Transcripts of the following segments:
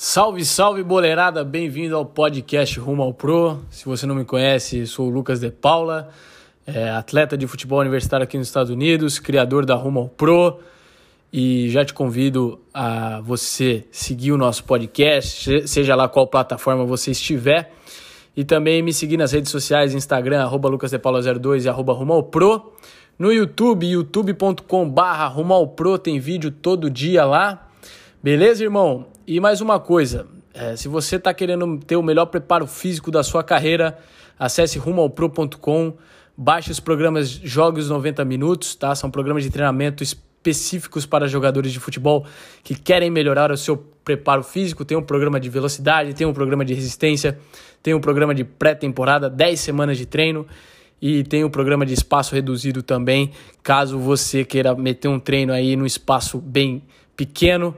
Salve, salve, boleirada! Bem-vindo ao podcast Rumo ao Pro. Se você não me conhece, sou o Lucas De Paula, é, atleta de futebol universitário aqui nos Estados Unidos, criador da Rumo ao Pro. E já te convido a você seguir o nosso podcast, seja lá qual plataforma você estiver. E também me seguir nas redes sociais, Instagram, arroba lucasdepaula02 e arroba Rumo ao Pro. No YouTube, youtube.com barra tem vídeo todo dia lá. Beleza, irmão? E mais uma coisa, é, se você está querendo ter o melhor preparo físico da sua carreira, acesse rumoalpro.com, baixe os programas Jogos 90 Minutos, tá? São programas de treinamento específicos para jogadores de futebol que querem melhorar o seu preparo físico. Tem um programa de velocidade, tem um programa de resistência, tem um programa de pré-temporada, 10 semanas de treino e tem um programa de espaço reduzido também, caso você queira meter um treino aí no espaço bem pequeno.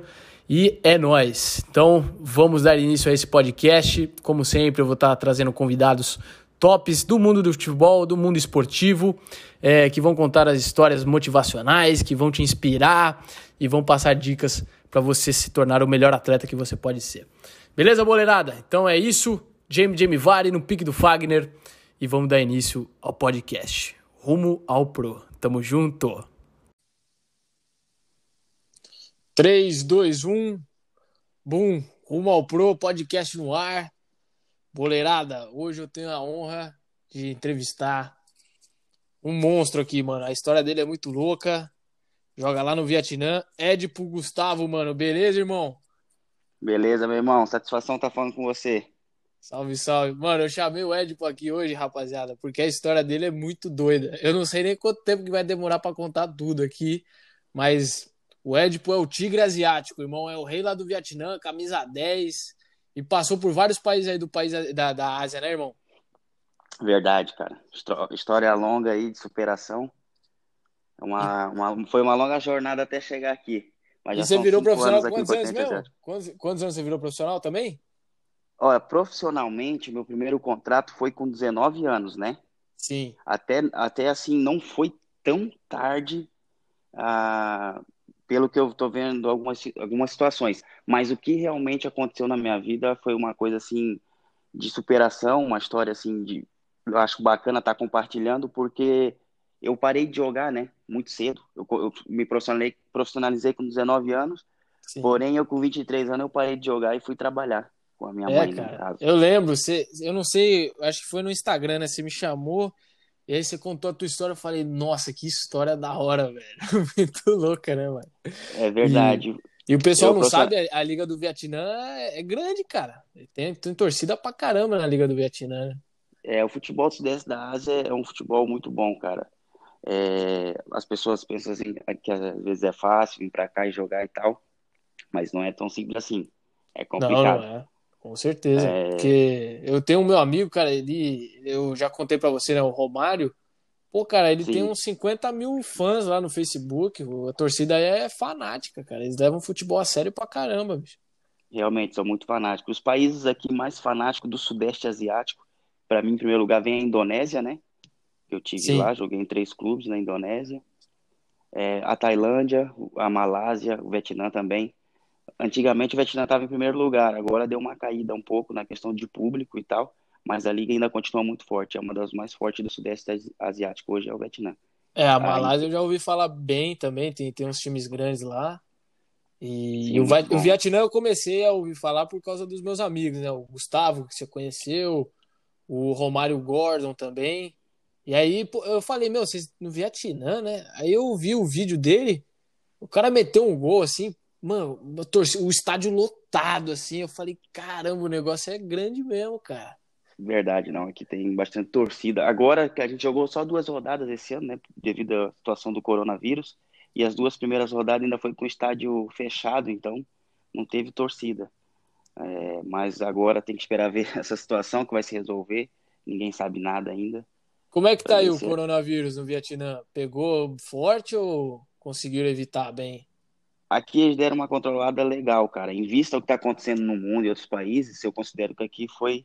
E é nós. Então, vamos dar início a esse podcast. Como sempre, eu vou estar trazendo convidados tops do mundo do futebol, do mundo esportivo, é, que vão contar as histórias motivacionais, que vão te inspirar e vão passar dicas para você se tornar o melhor atleta que você pode ser. Beleza, boleirada? Então é isso. Jamie Jamie Vare no pique do Fagner e vamos dar início ao podcast. Rumo ao Pro. Tamo junto! 3, 2, 1. Bum! Rumo ao Pro, podcast no ar. Boleirada, hoje eu tenho a honra de entrevistar um monstro aqui, mano. A história dele é muito louca. Joga lá no Vietnã. Edipo Gustavo, mano. Beleza, irmão? Beleza, meu irmão. Satisfação tá falando com você. Salve, salve. Mano, eu chamei o Edipo aqui hoje, rapaziada, porque a história dele é muito doida. Eu não sei nem quanto tempo que vai demorar para contar tudo aqui, mas o Edipo é o tigre asiático, irmão, é o rei lá do Vietnã, camisa 10, e passou por vários países aí do país da, da Ásia, né, irmão? Verdade, cara. História longa aí de superação. É uma, uma, foi uma longa jornada até chegar aqui. Mas e você virou profissional anos quantos anos mesmo? Quantos, quantos anos você virou profissional também? Olha, profissionalmente, meu primeiro contrato foi com 19 anos, né? Sim. Até, até assim, não foi tão tarde. Ah, pelo que eu estou vendo algumas, algumas situações. Mas o que realmente aconteceu na minha vida foi uma coisa assim de superação, uma história assim de eu acho bacana estar tá compartilhando porque eu parei de jogar, né, muito cedo. Eu, eu me profissionalizei, profissionalizei com 19 anos. Sim. Porém, eu com 23 anos eu parei de jogar e fui trabalhar com a minha é, mãe cara, Eu lembro, você, eu não sei, acho que foi no Instagram, né, você me chamou e aí você contou a tua história, eu falei, nossa, que história da hora, velho. Muito louca, né, mano? É verdade. E, e o pessoal eu não sabe, a, Liga do Vietnã é, é grande, cara. Tem, tem, torcida pra caramba na Liga do Vietnã, né? É, o futebol sudeste da Ásia é um futebol muito bom, cara. É, as pessoas pensam assim, que às vezes é fácil vir pra cá e jogar e tal, mas não é tão simples assim. É complicado. Não, não é. Com certeza. É... Porque eu tenho um meu amigo, cara, ele. Eu já contei para você, né? O Romário. Pô, cara, ele Sim. tem uns 50 mil fãs lá no Facebook. A torcida é fanática, cara. Eles levam futebol a sério pra caramba, bicho. Realmente, são muito fanáticos. Os países aqui mais fanáticos do Sudeste Asiático, para mim, em primeiro lugar, vem a Indonésia, né? Eu tive Sim. lá, joguei em três clubes na Indonésia. É, a Tailândia, a Malásia, o Vietnã também. Antigamente o Vietnã estava em primeiro lugar, agora deu uma caída um pouco na questão de público e tal, mas a liga ainda continua muito forte, é uma das mais fortes do Sudeste Asiático hoje é o Vietnã. É, a Malásia Aí... eu já ouvi falar bem também, tem, tem uns times grandes lá. E Sim, o, o, Vietnã eu comecei a ouvir falar por causa dos meus amigos, né? O Gustavo, que você conheceu, o Romário Gordon também. E aí eu falei, meu, vocês no Vietnã, né? Aí eu vi o vídeo dele, o cara meteu um gol assim, Mano, o estádio lotado, assim. Eu falei, caramba, o negócio é grande mesmo, cara. Verdade, não. Aqui tem bastante torcida. Agora que a gente jogou só duas rodadas esse ano, né? Devido à situação do coronavírus. E as duas primeiras rodadas ainda foi com o estádio fechado, então não teve torcida. É, mas agora tem que esperar ver essa situação que vai se resolver. Ninguém sabe nada ainda. Como é que tá aí o coronavírus no Vietnã? Pegou forte ou conseguiram evitar bem? Aqui eles deram uma controlada legal, cara. Em vista ao que está acontecendo no mundo e outros países, eu considero que aqui foi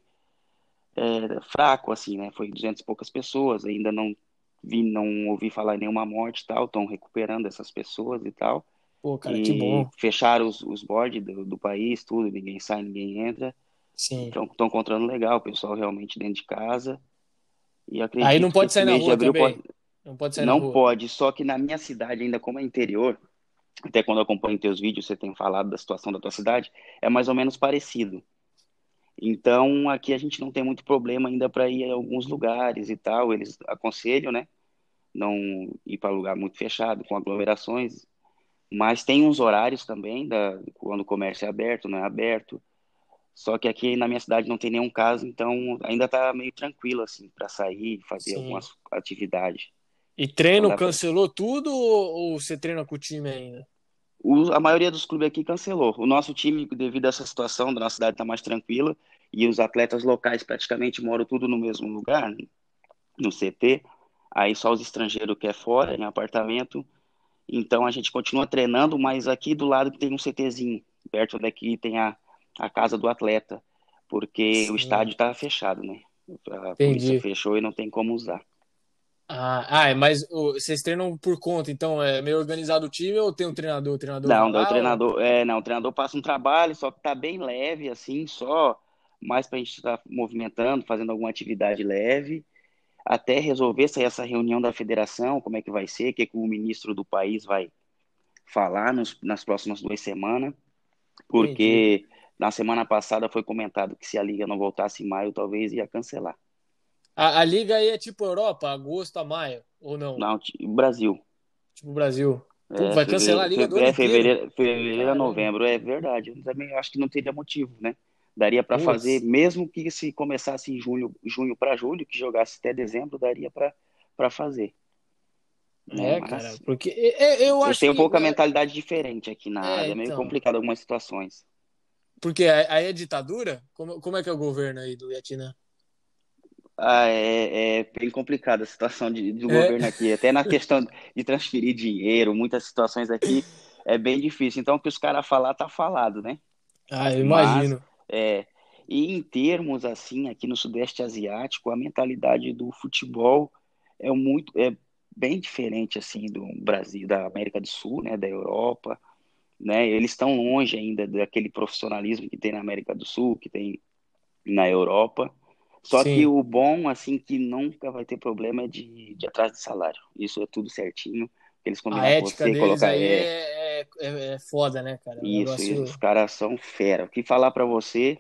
é, fraco, assim, né? Foi 200 e poucas pessoas. Ainda não vi, não ouvi falar nenhuma morte e tal. Estão recuperando essas pessoas e tal. Pô, cara, que bom. Fecharam os, os boards do, do país, tudo, ninguém sai, ninguém entra. Sim. Estão encontrando legal, o pessoal realmente dentro de casa. E acredito Aí não pode sair na rua também. pode- Não pode sair Não pode, só que na minha cidade, ainda como é interior, até quando eu acompanho teus vídeos, você tem falado da situação da tua cidade, é mais ou menos parecido. Então, aqui a gente não tem muito problema ainda para ir a alguns lugares e tal. Eles aconselham, né? Não ir para lugar muito fechado, com aglomerações. Mas tem uns horários também, da, quando o comércio é aberto, não é aberto. Só que aqui na minha cidade não tem nenhum caso, então ainda tá meio tranquilo, assim, para sair, fazer Sim. algumas atividades. E treino pra- cancelou tudo ou você treina com o time ainda? O- a maioria dos clubes aqui cancelou. O nosso time, devido a essa situação da nossa cidade está mais tranquila e os atletas locais praticamente moram tudo no mesmo lugar, no CT. Aí só os estrangeiros que é fora, em apartamento. Então a gente continua treinando, mas aqui do lado tem um CTzinho, perto daqui tem a, a casa do atleta, porque Sim. o estádio está fechado, né? A Entendi. polícia fechou e não tem como usar. Ah, ah, é, mas vocês treinam por conta, então é meio organizado o time ou tem um treinador? Treinador Não, daí o treinador, é, não, o treinador passa um trabalho, só que tá bem leve, assim, só mais pra gente estar movimentando, fazendo alguma atividade leve, até resolver sair essa reunião da federação, como é que vai ser, o que, que o ministro do país vai falar nos, nas próximas duas semanas, porque na semana passada foi comentado que se a liga não voltasse em maio, talvez ia cancelar. A, a liga aí é tipo Europa, agosto a maio, ou não? Não, Brasil. Tipo Brasil. Pô, É, vai cancelar a liga do é, fevereiro, fevereiro a novembro, é verdade. Eu também acho que não teria motivo, né? Daria para fazer, mesmo que se começasse em junho, junho para julho, que jogasse até dezembro, daria para fazer. né? É, Mas cara, porque eu eles acho um que pouco a é, mentalidade diferente aqui na É, área, é meio então. complicado algumas situações. porque aí é ditadura? Como, como é que é o governo aí do Vietnã? Ah, é, é bem complicada a situação de, do É. governo aqui, até na questão de transferir dinheiro, muitas situações aqui é bem difícil. Então, o que os caras falar, tá falado, né? Ah, eu imagino. É, e em termos assim, aqui no Sudeste Asiático, a mentalidade do futebol é muito, é bem diferente assim do Brasil, da América do Sul, né, da Europa, né? Eles estão longe ainda daquele profissionalismo que tem na América do Sul, que tem na Europa. Só Sim. que o bom, assim, que nunca vai ter problema é de, de atraso de salário. Isso é tudo certinho. Eles A combinam com ética você, deles colocar. aí é, é, é, é foda, né, cara? É um isso, negócio- isso, os caras são fera. O que falar pra você,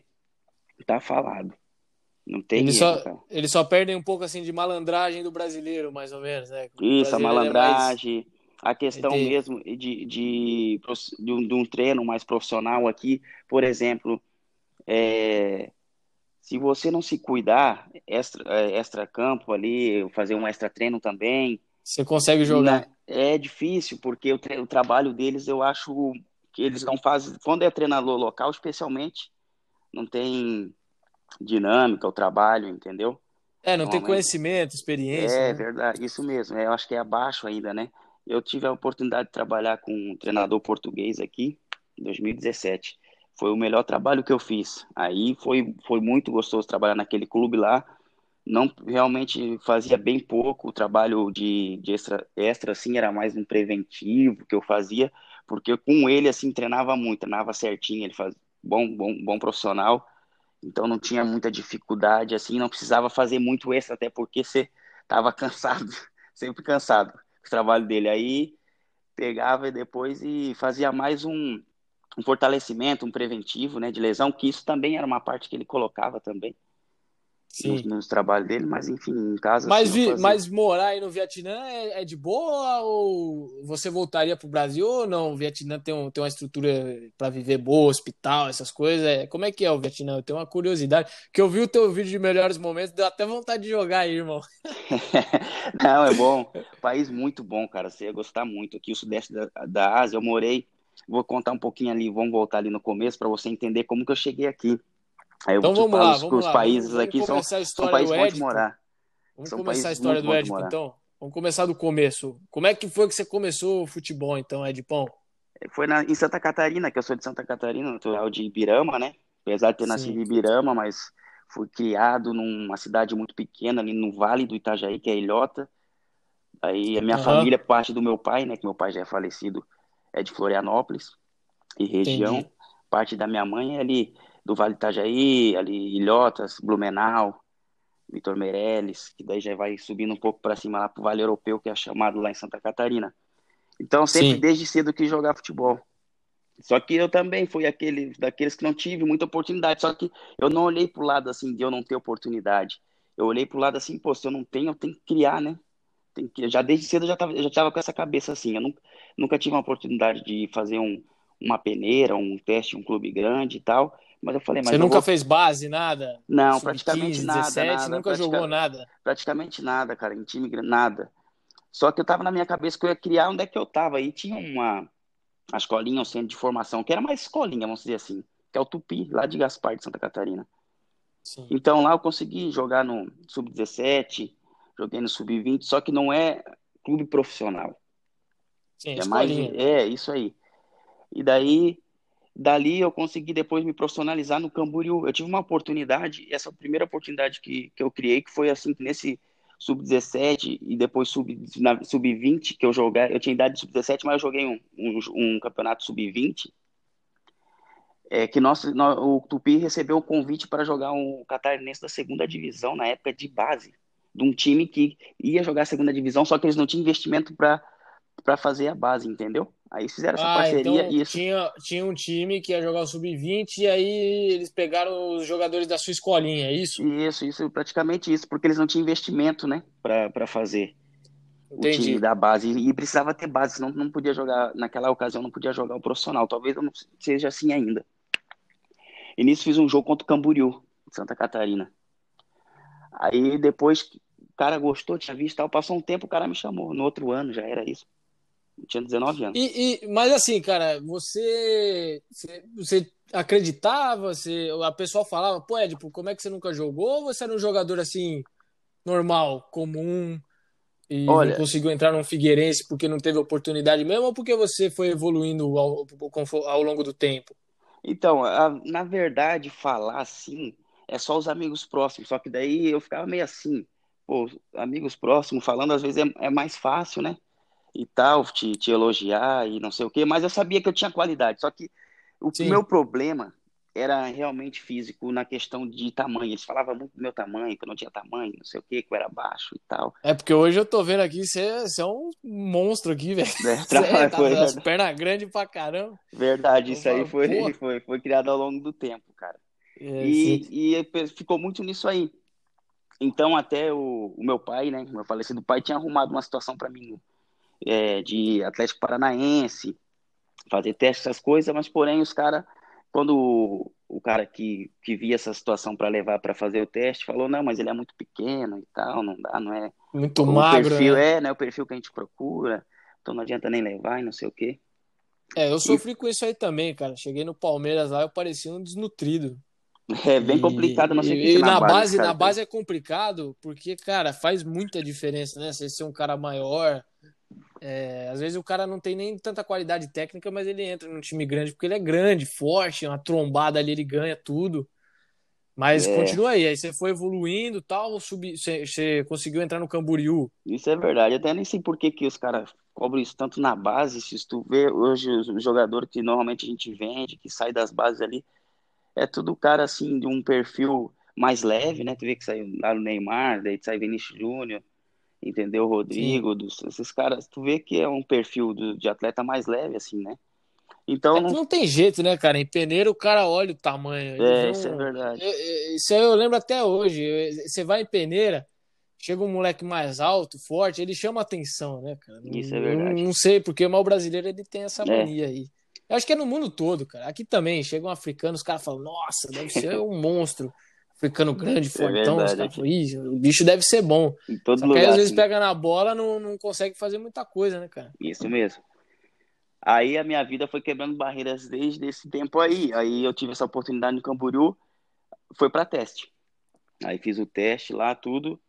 tá falado. Não tem Eles erro, só, eles só perdem um pouco assim de malandragem do brasileiro, mais ou menos, né? O Isso, a é mais- malandragem, a questão mesmo de, de, de, um, de um treino mais profissional aqui, por exemplo, é, se você não se cuidar, extra, é, extra campo ali, fazer um extra treino também, Você consegue jogar. É difícil, porque o, o trabalho deles, eu acho que eles não fazem. Quando é treinador local, especialmente, não tem dinâmica o trabalho, entendeu? É, não tem Normalmente- conhecimento, experiência. É né? verdade, isso mesmo. Eu acho que é abaixo ainda, né? Eu tive a oportunidade de trabalhar com um treinador português aqui em 2017. Foi o melhor trabalho que eu fiz. Aí foi, foi muito gostoso trabalhar naquele clube lá. Não realmente fazia bem pouco o trabalho de, de extra, extra, assim, era mais um preventivo que eu fazia, porque com ele, assim, treinava muito, treinava certinho, ele faz bom, bom, bom profissional, então não tinha muita dificuldade, assim, não precisava fazer muito extra, até porque você estava cansado, sempre cansado o trabalho dele. Aí pegava depois e fazia mais um, um fortalecimento, um preventivo, né, de lesão, que isso também era uma parte que ele colocava também Sim. nos, nos trabalhos dele, mas enfim, em casa Mas, assim, vi- mas morar aí no Vietnã é, é de boa ou você voltaria pro Brasil ou não? O Vietnã tem, um, tem uma estrutura para viver boa, hospital, essas coisas. É, como é que é o Vietnã? Eu tenho uma curiosidade. Que eu vi o teu vídeo de melhores momentos, deu até vontade de jogar aí, irmão. Não, é bom. País muito bom, cara. Você ia gostar muito. Aqui, o sudeste da, da Ásia, eu morei. Vou contar um pouquinho ali, vamos voltar ali no começo para você entender como que eu cheguei aqui. Aí eu Então vamos lá, os, vamos os lá. países Vamos- aqui vamos são, começar a são história países bons de morar. Vamos São começar a história do morar. então? Vamos começar do começo. Como é que foi que você começou o futebol, então, Edipão? Foi na, em Santa Catarina, que eu sou de Santa Catarina, natural de Ibirama, né? Apesar de ter Sim. nascido em Ibirama, mas fui criado numa cidade muito pequena, ali no Vale do Itajaí, que é Ilhota. Aí a minha Aham. família, parte do meu pai, né? Que meu pai já é falecido, é de Florianópolis e região. Entendi. Parte da minha mãe é ali do Vale Itajaí, ali Ilhotas, Blumenau, Vitor Meirelles, que daí já vai subindo um pouco para cima lá pro Vale Europeu, que é chamado lá em Santa Catarina. Então, sempre Sim. desde cedo quis jogar futebol. Só que eu também fui aquele daqueles que não tive muita oportunidade. Só que eu não olhei pro lado assim de eu não ter oportunidade. Eu olhei pro lado assim, pô, se eu não tenho, eu tenho que criar, né? Tem que, já desde cedo eu já tava, eu já tava com essa cabeça assim. Eu nunca, nunca tive uma oportunidade de fazer um, uma peneira, um teste, um clube grande e tal. Mas eu falei, mas Você nunca vou... fez base, nada? Não, praticamente 15, nada, 17, nada. Nunca jogou nada? Praticamente nada, cara, em time nada. Só que eu tava na minha cabeça que eu ia criar onde é que eu tava. E tinha uma a escolinha, um centro de formação, que era mais escolinha, vamos dizer assim, que é o Tupi, lá de Gaspar, de Santa Catarina. Sim. Então lá eu consegui jogar no Sub-17, joguei no Sub-20, só que não é clube profissional. Sim, é mais É, isso aí. E daí Dali eu consegui depois me profissionalizar no Camboriú. Eu tive uma oportunidade, essa primeira oportunidade que, que eu criei, que foi assim, nesse sub-17 e depois sub-20, sub que eu joguei, eu tinha idade de sub-17, mas eu joguei um, um, um campeonato sub-20, é, que nós, nós, o Tupi recebeu o convite para jogar um catarinense da segunda divisão, na época de base, de um time que ia jogar a segunda divisão, só que eles não tinham investimento para fazer a base, entendeu? Aí fizeram essa ah, parceria então isso. Tinha, tinha um time que ia jogar o Sub-20 e aí eles pegaram os jogadores da sua escolinha, é isso? Isso, isso, praticamente isso, porque eles não tinham investimento, né, para fazer Entendi. o time da base. E precisava ter base, senão não podia jogar, naquela ocasião não podia jogar o profissional. Talvez não seja assim ainda. E nisso fiz um jogo contra o Camboriú, de Santa Catarina. Aí depois o cara gostou, tinha visto tal, passou um tempo, o cara me chamou. No outro ano já era isso. Eu tinha 19 anos. E, e, mas assim, cara, você, você, acreditava? Você, a pessoa falava, pô, Edipo, como é que você nunca jogou? Ou você era um jogador assim, normal, comum, e Olha, não conseguiu entrar num Figueirense porque não teve oportunidade mesmo, ou porque você foi evoluindo ao, ao longo do tempo? Então, a, na verdade, falar assim é só os amigos próximos, só que daí eu ficava meio assim, pô, amigos próximos falando às vezes é, é mais fácil, né? E tal, te, te elogiar e não sei o quê, mas eu sabia que eu tinha qualidade. Só que o Sim. meu problema era realmente físico na questão de tamanho. Eles falavam muito do meu tamanho, que eu não tinha tamanho, não sei o quê, que eu era baixo e tal. É porque hoje eu tô vendo aqui, você, é um monstro aqui, velho. É, você é, tá, foi, as pernas grandes pra caramba. Verdade, isso aí foi, foi, foi criado ao longo do tempo, cara. É, e, e ficou muito nisso aí. Então, até o, o meu pai, né, meu falecido pai, tinha arrumado uma situação para mim é, de Atlético Paranaense, fazer testes, essas coisas, mas porém os caras, quando o, o, cara que, que via essa situação para levar para fazer o teste, falou, não, mas ele é muito pequeno e tal, não dá, não é... Muito o magro, perfil, né? É, não é o perfil que a gente procura, então não adianta nem levar e não sei o quê. É, eu sofri e... com isso aí também, cara. Cheguei no Palmeiras lá, eu parecia um desnutrido. É bem complicado, não sei e, e na, na base, na base é complicado, porque, cara, faz muita diferença, né? Você ser um cara maior, é, às vezes o cara não tem nem tanta qualidade técnica, mas ele entra num time grande porque ele é grande, forte, uma trombada ali, ele ganha tudo. Mas é. continua aí, aí você foi evoluindo tal, subi, você, você, conseguiu entrar no Camboriú. Isso é verdade, até nem sei por que, que os caras cobram isso tanto na base, se tu vê hoje os jogadores que normalmente a gente vende, que sai das bases ali, é tudo cara assim, de um perfil mais leve, né? Tu vê que sai lá no Neymar, daí sai Vinícius Júnior, entendeu? Rodrigo, dos, esses caras, tu vê que é um perfil do, de atleta mais leve, assim, né? Então. É não... não... tem jeito, né, cara? Em peneira o cara olha o tamanho. É, isso é verdade. Isso aí eu lembro até hoje. Você vai em peneira, chega um moleque mais alto, forte, ele chama atenção, né, cara? Isso é verdade. Não, não sei, porque o mal brasileiro ele tem essa é. mania é. aí. Eu acho que é no mundo todo, cara. Aqui também, chega um africano, os caras falam, nossa, deve ser um monstro grande, é fortão, os caras o bicho deve ser bom. Em todo Só lugar, que aí, às vezes pega na bola não, não consegue fazer muita coisa, né, cara? Isso mesmo. Aí a minha vida foi quebrando barreiras desde esse tempo aí. Aí eu tive essa oportunidade no Camboriú, foi para teste. Aí fiz o teste lá, tudo.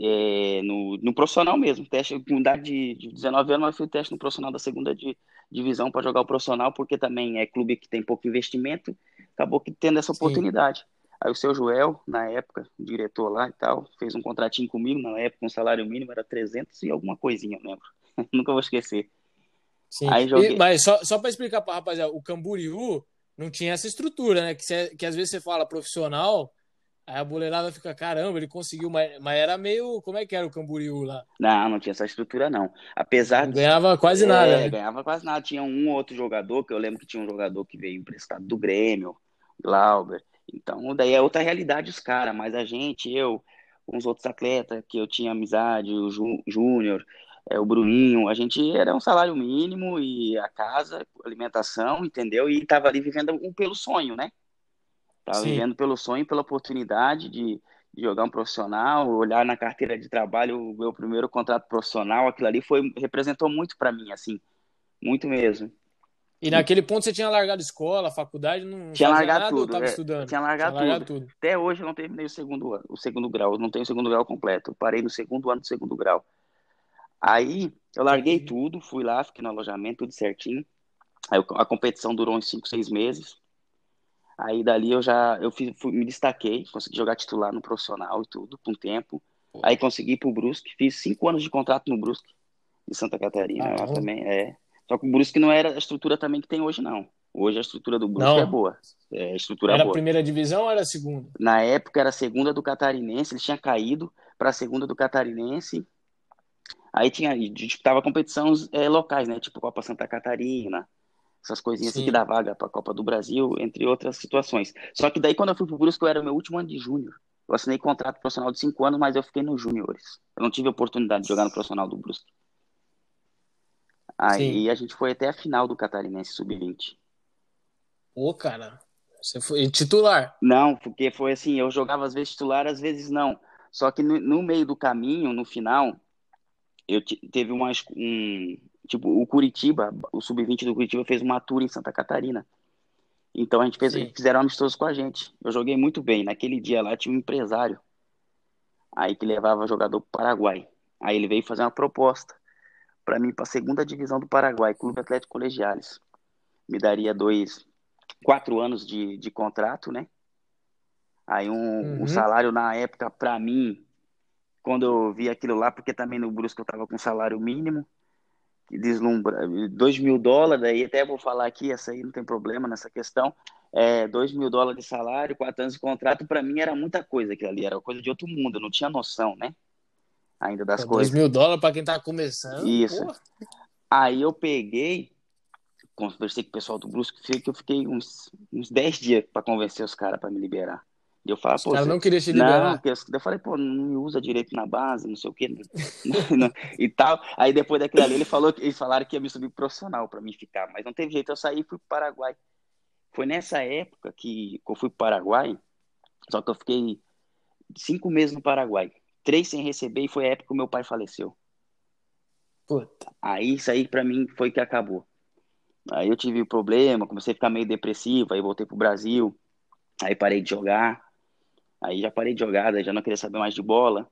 É, no, no profissional mesmo, teste com idade de, de 19 anos, mas o teste no profissional da segunda de, divisão para jogar o profissional, porque também é clube que tem pouco investimento, acabou que tendo essa oportunidade. Aí o seu Joel, na época, diretor lá e tal, fez um contratinho comigo, na época, um salário mínimo era 300 e alguma coisinha, eu lembro. Nunca vou esquecer. Sim. Aí joguei... E, mas só, só para explicar para rapaziada, o Camboriú não tinha essa estrutura, né? Que, cê, que às vezes você fala profissional, aí a boleirada fica, caramba, ele conseguiu, mas, mas era meio. Como é que era o Camboriú lá? Não, não tinha essa estrutura, não. Apesar não de. Ganhava quase é, nada. Né? Ganhava quase nada. Tinha um outro jogador, que eu lembro que tinha um jogador que veio emprestado do Grêmio, Glauber. Então, daí é outra realidade os caras, mas a gente, eu, uns outros atletas que eu tinha amizade, o Júnior, é, o Bruninho, a gente era um salário mínimo e a casa, alimentação, entendeu? E tava ali vivendo um, pelo sonho, né? Tava Sim. vivendo pelo sonho, pela oportunidade de, de, jogar um profissional, olhar na carteira de trabalho o meu primeiro contrato profissional, aquilo ali foi representou muito para mim, assim, muito mesmo. E naquele ponto você tinha largado escola, faculdade, não tinha largado nada, tudo, tava é, estudando? Tinha largado, tinha largado tudo. tudo. Até hoje eu não terminei o segundo ano, o segundo grau, não tenho o segundo grau completo. Eu parei no segundo ano do segundo grau. Aí eu larguei tudo, fui lá, fiquei no alojamento, tudo certinho. Aí a competição durou uns 5, 6 meses. Aí dali eu já eu fiz, fui, me destaquei, consegui jogar titular no profissional e tudo, por um tempo. Aí consegui ir pro Brusque, fiz 5 anos de contrato no Brusque, em Santa Catarina. Ah, lá também, é. Só que o Brusque não era a estrutura também que tem hoje, não. Hoje a estrutura do Brusque não. é boa. É, estrutura era boa. a primeira divisão ou era a segunda? Na época era a segunda do Catarinense, ele tinha caído para a segunda do Catarinense Aí tinha, disputava competições é, locais, né? Tipo Copa Santa Catarina, essas coisinhas assim que dá vaga para a Copa do Brasil, entre outras situações. Só que daí quando eu fui pro Brusque, eu era meu último ano de júnior. Eu assinei contrato profissional de cinco anos, mas eu fiquei nos júniores. Eu não tive oportunidade de jogar no profissional do Brusque. Aí Sim. a gente foi até a final do Catarinense Sub-20. Ô, cara, você foi titular? Não, porque foi assim, eu jogava às vezes titular, às vezes não. Só que no, no meio do caminho, no final, eu teve umas um tipo o Curitiba, o sub-20 do Curitiba fez uma tour em Santa Catarina. Então a gente fez, Sim. fizeram amistoso com a gente. Eu joguei muito bem. Naquele dia lá tinha um empresário aí que levava jogador para o Paraguai. Aí ele veio fazer uma proposta para mim para a segunda divisão do Paraguai, Clube Atlético Colegiales. Me daria dois, quatro anos de, de contrato, né? Aí um, uhum. um salário na época para mim quando eu vi aquilo lá, porque também no Brusque eu estava com salário mínimo, que deslumbra, 2 mil dólares, aí até vou falar aqui, essa aí não tem problema nessa questão, é, 2 mil dólares de salário, 4 anos de contrato, para mim era muita coisa aquilo ali, era coisa de outro mundo, eu não tinha noção, né? Ainda das Pô, coisas. 2 mil dólares para quem tá começando. Isso. Porra. Aí eu peguei, conversei com o pessoal do Brusque, que eu fiquei uns, uns 10 dias para convencer os caras para me liberar. E eu falava, pô. Os não queria te liberar. Não, eu falei, pô, não me usa direito na base, não sei o quê. e tal. Aí depois daquilo ali, ele falou, eles falaram que ia me subir profissional para mim ficar. Mas não teve jeito, eu saí e fui pro Paraguai. Foi nessa época que eu fui pro Paraguai, só que eu fiquei cinco meses no Paraguai. Três sem receber e foi a época que meu pai faleceu. Puta. Aí isso aí pra mim foi que acabou. Aí eu tive problema, comecei a ficar meio depressivo, aí voltei pro Brasil, aí parei de jogar. Aí já parei de jogar, já não queria saber mais de bola.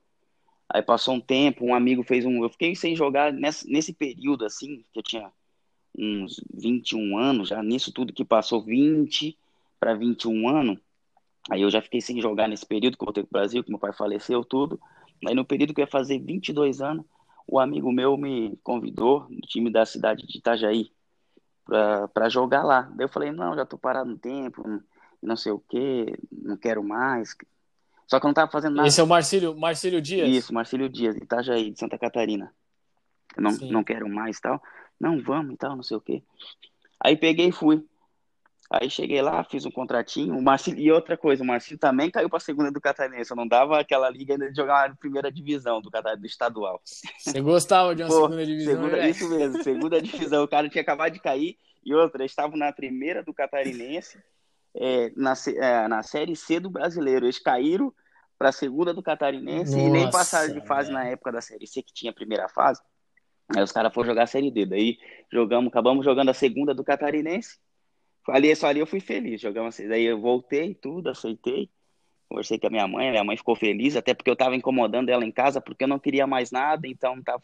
Aí passou um tempo, um amigo fez um. Eu fiquei sem jogar nesse, nesse período, assim, que eu tinha uns 21 anos, já nisso tudo que passou 20 para 21 anos. Aí eu já fiquei sem jogar nesse período que eu voltei pro Brasil, que meu pai faleceu, tudo. Aí no período que eu ia fazer 22 anos, o amigo meu me convidou, do time da cidade de Itajaí, para jogar lá. Daí eu falei, não, já tô parado no tempo, não sei o que, não quero mais, só que eu não tava fazendo nada. Esse é o Marcílio, Marcílio Dias? Isso, Marcílio Dias, Itajaí, de Santa Catarina. Eu não, não quero mais e tal. Não, vamos e tal, não sei o quê. Aí peguei e fui. Aí cheguei lá, fiz um contratinho. O Marcílio, e outra coisa, o Marcílio também caiu para a segunda do Catarinense. Eu não dava aquela liga ainda de jogar na primeira divisão do Catarinense, do estadual. Você gostava de uma Pô, segunda divisão, segunda, né? Isso mesmo, segunda divisão. O cara tinha acabado de cair. E outra, estavam na primeira do Catarinense é, na, é, na Série C do Brasileiro. Eles caíram para a segunda do Catarinense Nossa, e nem passaram de fase na época da Série C, que tinha a primeira fase. Aí os caras foram jogar a Série D. Daí jogamos, acabamos jogando a segunda do Catarinense. Ali, só ali eu fui feliz. Jogamos, daí eu voltei, tudo, aceitei. Conversei com a minha mãe, minha mãe ficou feliz, até porque eu estava incomodando ela em casa, porque eu não queria mais nada, então tava,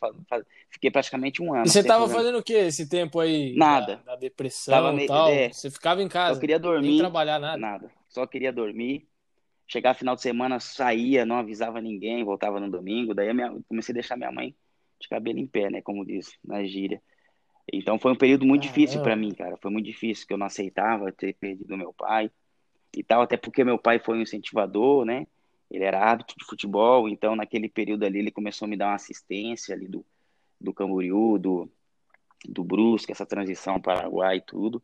fiquei praticamente um ano. E você estava fazendo o que esse tempo aí? Nada. Da, da depressão e tal? É, você ficava em casa? Só queria dormir. Nem trabalhar nada? Nada. Só queria dormir. Chegar final de semana, saía, não avisava ninguém, voltava no domingo. Daí minha, comecei a deixar minha mãe de cabelo em pé, né? Como diz na gíria. Então foi um período muito difícil para mim, cara. Foi muito difícil, que eu não aceitava ter perdido meu pai e tal, até porque meu pai foi um incentivador, né? Ele era hábito de futebol, então naquele período ali ele começou a me dar uma assistência ali do, do Camboriú, do, do Brusque, essa transição Paraguai e tudo.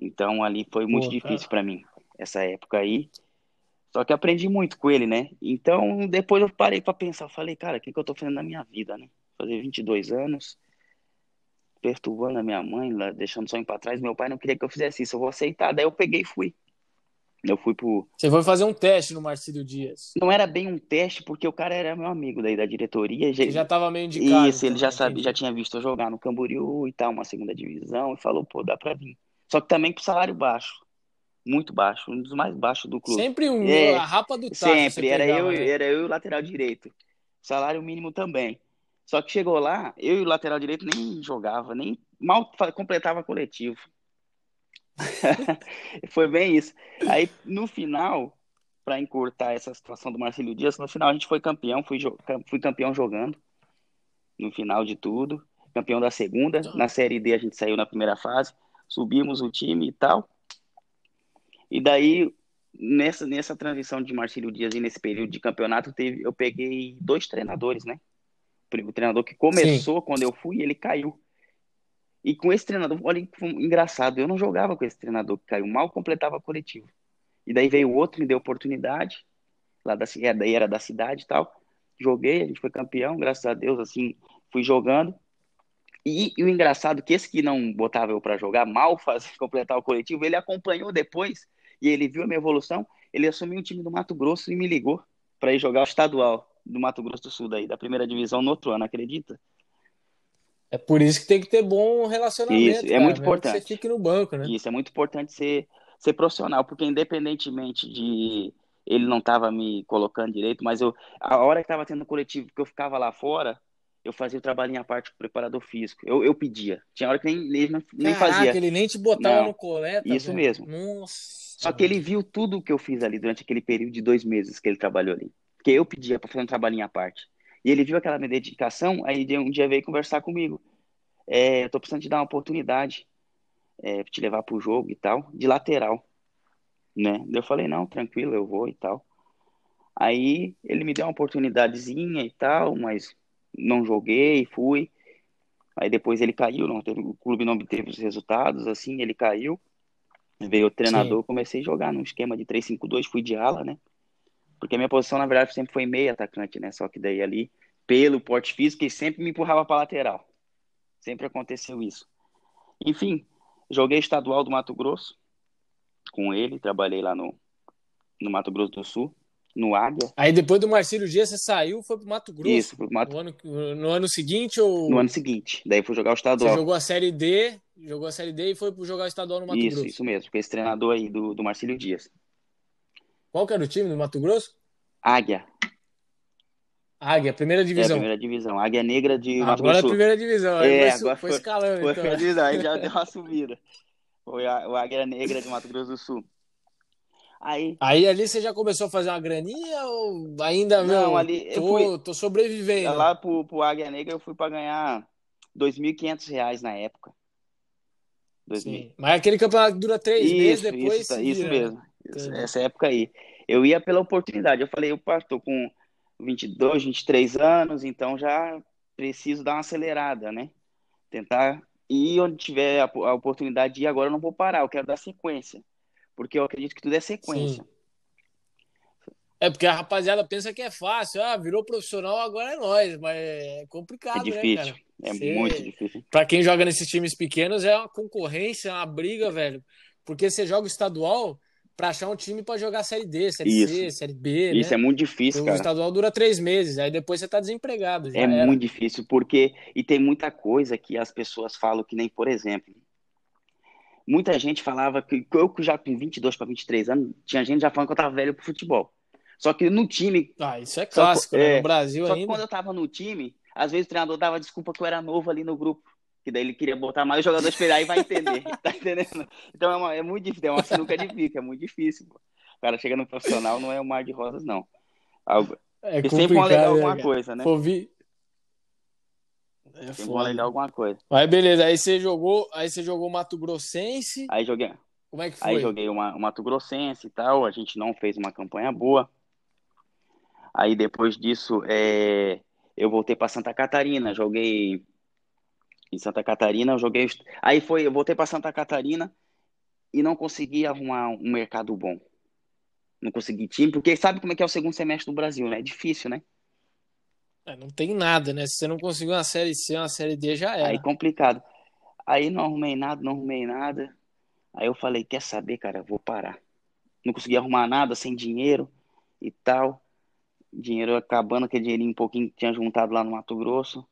Então ali foi muito Pô, difícil para mim, essa época aí. Só que aprendi muito com ele, né? Então depois eu parei para pensar, falei, cara, o que, que eu tô fazendo na minha vida, né? Fazer 22 anos, perturbando a minha mãe, deixando só para trás. Meu pai não queria que eu fizesse isso, eu vou aceitar. Daí eu peguei e fui. Eu fui pro. Você foi fazer um teste no Marcílio Dias. Não era bem um teste, porque o cara era meu amigo daí da diretoria. Você já estava meio indicado. Isso, ele então, já sabia, já tinha visto eu jogar no Camboriú e tal, uma segunda divisão, e falou, pô, dá pra vir. Só que também com salário baixo. Muito baixo, um dos mais baixos do clube. Sempre um, é, a rapa do tacho. Sempre, era eu, né? era eu e o lateral direito. Salário mínimo também. Só que chegou lá, eu e o lateral direito nem jogava, nem mal completava coletivo. Foi bem isso. Aí, no final, para encurtar essa situação do Marcelo Dias, no final a gente foi campeão, fui, fui campeão jogando, no final de tudo. Campeão da segunda. Na Série D a gente saiu na primeira fase, subimos o time e tal. E daí, nessa, nessa transição de Marcelo Dias e nesse período de campeonato, teve, eu peguei dois treinadores, né? O treinador que começou Sim. quando eu fui, ele caiu. E com esse treinador, olha que engraçado, eu não jogava com esse treinador que caiu, mal completava coletivo. E daí veio outro, me deu oportunidade, lá da é, daí era da cidade e tal. Joguei, a gente foi campeão, graças a Deus, assim, fui jogando. E, e o engraçado é que esse que não botava eu para jogar, mal fazer completar o coletivo, ele acompanhou depois e ele viu a minha evolução, ele assumiu o time do Mato Grosso e me ligou para ir jogar o estadual do Mato Grosso do Sul daí, da primeira divisão no outro ano, acredita? É por isso que tem que ter bom relacionamento. Isso, é cara, muito importante. Você fique no banco, né? Isso, é muito importante ser, ser profissional, porque independentemente de ele não estava me colocando direito, mas eu a hora que estava tendo coletivo que eu ficava lá fora, eu fazia o trabalhinho à parte com o preparador físico. Eu, eu pedia. Tinha hora que nem, nem, nem Caraca, fazia. ele nem te botava não, no coleta. Isso velho. mesmo. Nossa. Só que ele viu tudo o que eu fiz ali durante aquele período de dois meses que ele trabalhou ali. Porque eu pedia para fazer um trabalhinho à parte. E ele viu aquela minha dedicação, aí um dia veio conversar comigo é, eu tô precisando te dar uma oportunidade, é, te levar pro jogo e tal, de lateral, né? Eu falei, não, tranquilo, eu vou e tal. Aí ele me deu uma oportunidadezinha e tal, mas não joguei, fui. Aí depois ele caiu, não teve, o clube não obteve os resultados, assim, ele caiu. Veio o treinador, Sim. comecei a jogar num esquema de 3-5-2, fui de ala, né? Porque a minha posição, na verdade, sempre foi meio atacante, né? Só que daí ali, pelo porte físico, ele sempre me empurrava para lateral. Sempre aconteceu isso. Enfim, joguei estadual do Mato Grosso com ele, trabalhei lá no, no Mato Grosso do Sul, no Águia. Aí depois do Marcílio Dias você saiu foi pro Mato Grosso? Isso, pro Mato... No ano, no ano seguinte ou... No ano seguinte, daí fui jogar o estadual. Você jogou a Série D, jogou a Série D e foi jogar o estadual no Mato isso, Grosso? Isso, isso mesmo, com esse treinador aí do, do Marcílio Dias. Qual que era o time do Mato Grosso? Águia. Águia, primeira divisão. É, primeira divisão. Águia Negra de Mato Agora é a primeira divisão. É, agora foi, foi escalando. Foi então. aí já deu uma subida. Foi a, o Águia Negra de Mato Grosso do Sul. Aí, aí ali você já começou a fazer uma graninha ou ainda não? ali tô, fui, tô sobrevivendo. Lá pro, pro Águia Negra eu fui para ganhar R$ 2.500 na época. Sim. Mas aquele campeonato dura três isso, meses depois. Isso, isso né? mesmo. Essa época aí. Eu ia pela oportunidade. Eu falei, opa, tô com 22, 23 anos, então já preciso dar uma acelerada, né? Tentar ir onde tiver a, oportunidade de ir agora, eu não vou parar, eu quero dar sequência. Porque eu acredito que tudo é sequência. Sim. É porque a rapaziada pensa que é fácil, ah, virou profissional, agora é nós, mas é complicado, é difícil, né, cara? É Você... muito difícil. Pra quem joga nesses times pequenos, é uma concorrência, é uma briga, velho. Porque você joga estadual, para achar um time para jogar Série D, Série Isso. C, Série B. Isso né? é muito difícil, cara. O estadual dura três meses, aí depois você tá desempregado. é era. muito difícil, porque. E tem muita coisa que as pessoas falam que nem, por exemplo. Muita gente falava que eu já com 22 para 23 anos, tinha gente já falando que eu tava velho pro futebol. Só que no time. Ah, isso é clássico, só, né? No Brasil só ainda. Só que quando eu tava no time, às vezes o treinador dava desculpa que eu era novo ali no grupo que daí ele queria botar mais jogadores esperar e vai entender, tá entendendo? Então é, uma, é muito difícil, é uma sinuca de bico, é muito difícil. Pô. O cara chega no profissional, não é um mar de rosas, não. Algo... É sempre uma legal alguma né, coisa, né? Pô, vi... É Sempre bom lembrar alguma coisa. Mas beleza, aí você jogou, aí você jogou Mato Grossense. Aí joguei. Como é que foi? Aí joguei o Mato Grossense e tal, a gente não fez uma campanha boa. Aí depois disso, é, eu voltei para Santa Catarina, joguei em Santa Catarina, eu joguei. Aí foi, eu voltei para Santa Catarina e não consegui arrumar um mercado bom. Não consegui time, porque sabe como é que é o segundo semestre do Brasil, né? É difícil, né? É, não tem nada, né? Se você não conseguiu uma série C, uma série D já era. Aí complicado. Aí não arrumei nada, não arrumei nada. Aí eu falei, quer saber, cara, vou parar. Não consegui arrumar nada, sem dinheiro e tal. Dinheiro acabando, aquele dinheirinho um pouquinho que tinha juntado lá no Mato Grosso.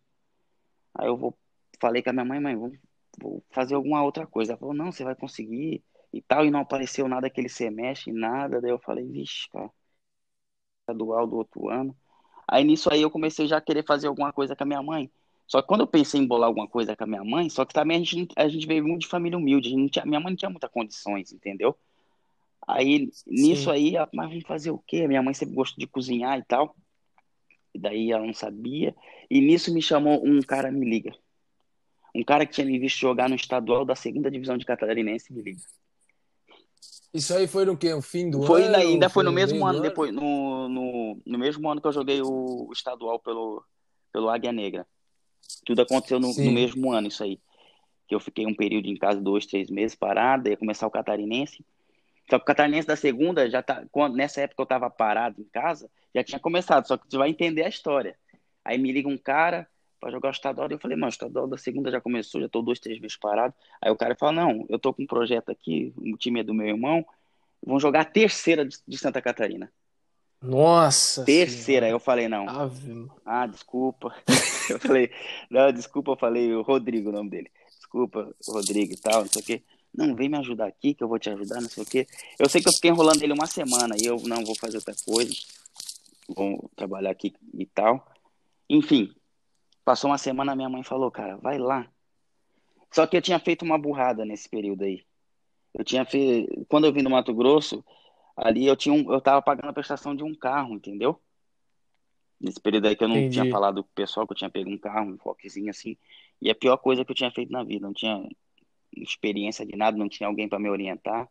Aí eu vou, falei com a minha mãe, mãe, vou, vou fazer alguma outra coisa. Ela falou, não, você vai conseguir e tal. E não apareceu nada aquele semestre, nada. Daí eu falei, vixe, cara, estadual do outro ano. Aí nisso aí eu comecei já a querer fazer alguma coisa com a minha mãe. Só que quando eu pensei em bolar alguma coisa com a minha mãe, só que também a gente, a gente veio muito de família humilde, a gente tinha, minha mãe não tinha muitas condições, entendeu? Aí, nisso Sim. aí, ela, mas vamos fazer o quê? Minha mãe sempre gostou de cozinhar e tal. E daí ela não sabia. E nisso me chamou um cara, me liga. Um cara que tinha me visto jogar no estadual da segunda divisão de Catarinense, me liga. Isso aí foi no quê? O fim do foi, ano? Ainda foi no mesmo ano, ano, depois, no, no, no mesmo ano que eu joguei o estadual pelo, pelo Águia Negra. Tudo aconteceu no, no, mesmo ano, isso aí. Que eu fiquei um período em casa, dois, três meses parado, ia começar o catarinense. Só que o catarinense da segunda, já tá, quando, nessa época eu tava parado em casa, já tinha começado, só que você vai entender a história. Aí me liga um cara para jogar o estadual, eu falei, mano, o estadual da segunda já começou, já tô dois, três meses parado. Aí o cara fala, não, eu tô com um projeto aqui, o time é do meu irmão, vão jogar a terceira de, de Santa Catarina. Nossa! Terceira, senhora. eu falei, não. Ave. Ah, desculpa. eu falei, não, desculpa, eu falei o Rodrigo, o nome dele. Desculpa, Rodrigo e tal, não sei o quê. Não, vem me ajudar aqui, que eu vou te ajudar, não sei o quê. Eu sei que eu fiquei enrolando ele uma semana e eu não vou fazer outra coisa. Vou trabalhar aqui e tal. Enfim, passou uma semana, minha mãe falou, cara, vai lá. Só que eu tinha feito uma burrada nesse período aí. Eu tinha feito. Quando eu vim do Mato Grosso, ali eu tinha um, eu tava pagando a prestação de um carro, entendeu? Nesse período aí que eu não Entendi. tinha falado com o pessoal que eu tinha pego um carro, um foquezinho assim. E é a pior coisa que eu tinha feito na vida, não tinha experiência de nada, não tinha alguém para me orientar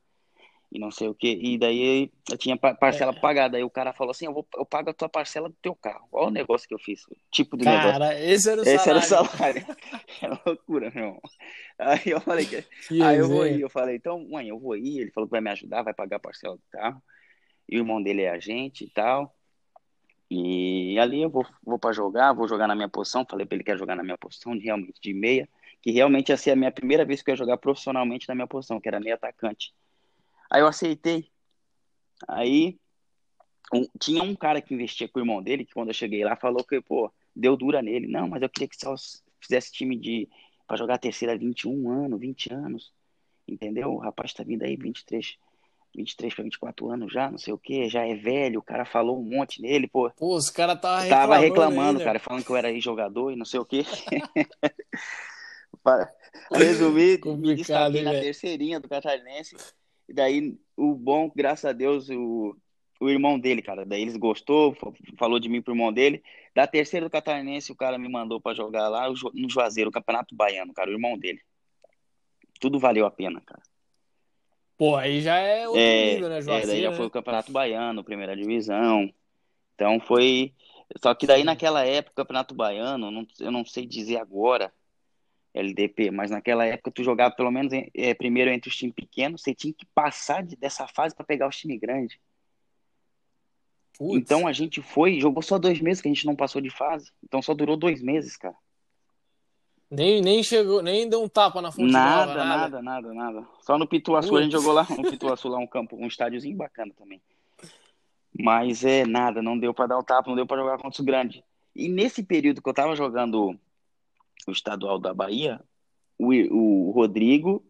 e não sei o que. E daí eu tinha parcela é. pagada. Aí o cara falou assim: eu, vou, eu pago a tua parcela do teu carro. Olha o negócio que eu fiz, o tipo de cara, negócio. esse era o esse salário. Esse era o salário. é loucura, meu irmão. Aí eu falei: que... que aí eu vou ir. Eu falei: então, mãe, eu vou ir. Ele falou que vai me ajudar, vai pagar a parcela do carro. E o irmão dele é agente e tal. E ali eu vou, vou para jogar, vou jogar na minha posição. Falei para ele que ia jogar na minha posição, realmente de meia, que realmente ia ser a minha primeira vez que eu ia jogar profissionalmente na minha posição, que era meia atacante. Aí eu aceitei. Aí um, tinha um cara que investia com o irmão dele, que quando eu cheguei lá falou que, pô, deu dura nele. Não, mas eu queria que só fizesse time de para jogar a terceira 21 anos, 20 anos. Entendeu? O rapaz tá vindo aí 23 23 para 24 anos já, não sei o que, já é velho, o cara falou um monte nele, pô. Pô, os caras tava reclamando. Tava reclamando, cara, falando que eu era jogador e não sei o que. para resumir, me destaquei na terceirinha do Catarinense. E daí, o bom, graças a Deus, o, o irmão dele, cara, daí eles gostou, falou de mim pro irmão dele. Da terceira do Catarinense, o cara me mandou para jogar lá no Juazeiro, o Campeonato Baiano, cara, o irmão dele. Tudo valeu a pena, cara. Pô, aí já é outro é, nível, né, Juazeiro? É, daí já né? foi o Campeonato Baiano, primeira divisão. Então foi. Só que daí naquela época, o Campeonato Baiano, não, eu não sei dizer agora, LDP, mas naquela época tu jogava pelo menos é, primeiro entre os times pequenos, você tinha que passar de, dessa fase para pegar os times grandes. Putz. Então a gente foi, jogou só dois meses que a gente não passou de fase. Então só durou dois meses, cara. Nem, nem chegou, nem deu um tapa na fonte nada, nova, nada, nada, nada, nada. Só no Pituaçu a gente jogou lá, no Pituaçu lá um campo, um estádiozinho bacana também. Mas é nada, não deu para dar o tapa, não deu para jogar contra os grandes. E nesse período que eu tava jogando o estadual da Bahia, o, o Rodrigo,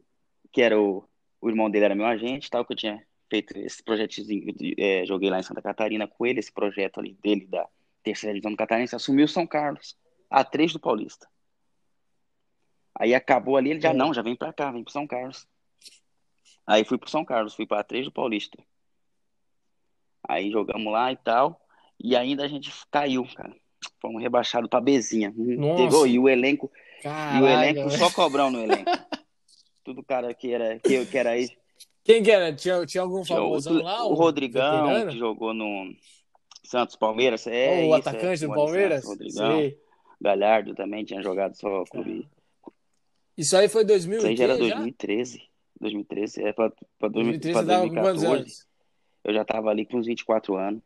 que era o, o irmão dele era meu agente, tal, que eu tinha feito esse projetozinho, é, joguei lá em Santa Catarina com ele, esse projeto ali dele da terceira divisão do Catarinense, assumiu São Carlos, a três do Paulista. Aí acabou ali, ele já é. não, já vem pra cá, vem pro São Carlos. Aí fui pro São Carlos, fui pra três do Paulista. Aí jogamos lá e tal, e ainda a gente caiu, cara. Fomos rebaixados pra Bezinha. Pegou, e o elenco, Caraca, e o elenco só cobrão no elenco. Tudo cara que era, que, que era aí. Quem que era? Tinha, tinha algum famosão lá? O, Rodrigão, veterano? que jogou no Santos Palmeiras. É, o isso, atacante é, do Palmeiras? Santos, Rodrigão. Sei. Galhardo também tinha jogado só clube. Isso aí foi 2013? Isso aí já era 2013. Já? 2013, é pra 2013 pra 2014. Anos? Eu já tava ali com uns 24 anos.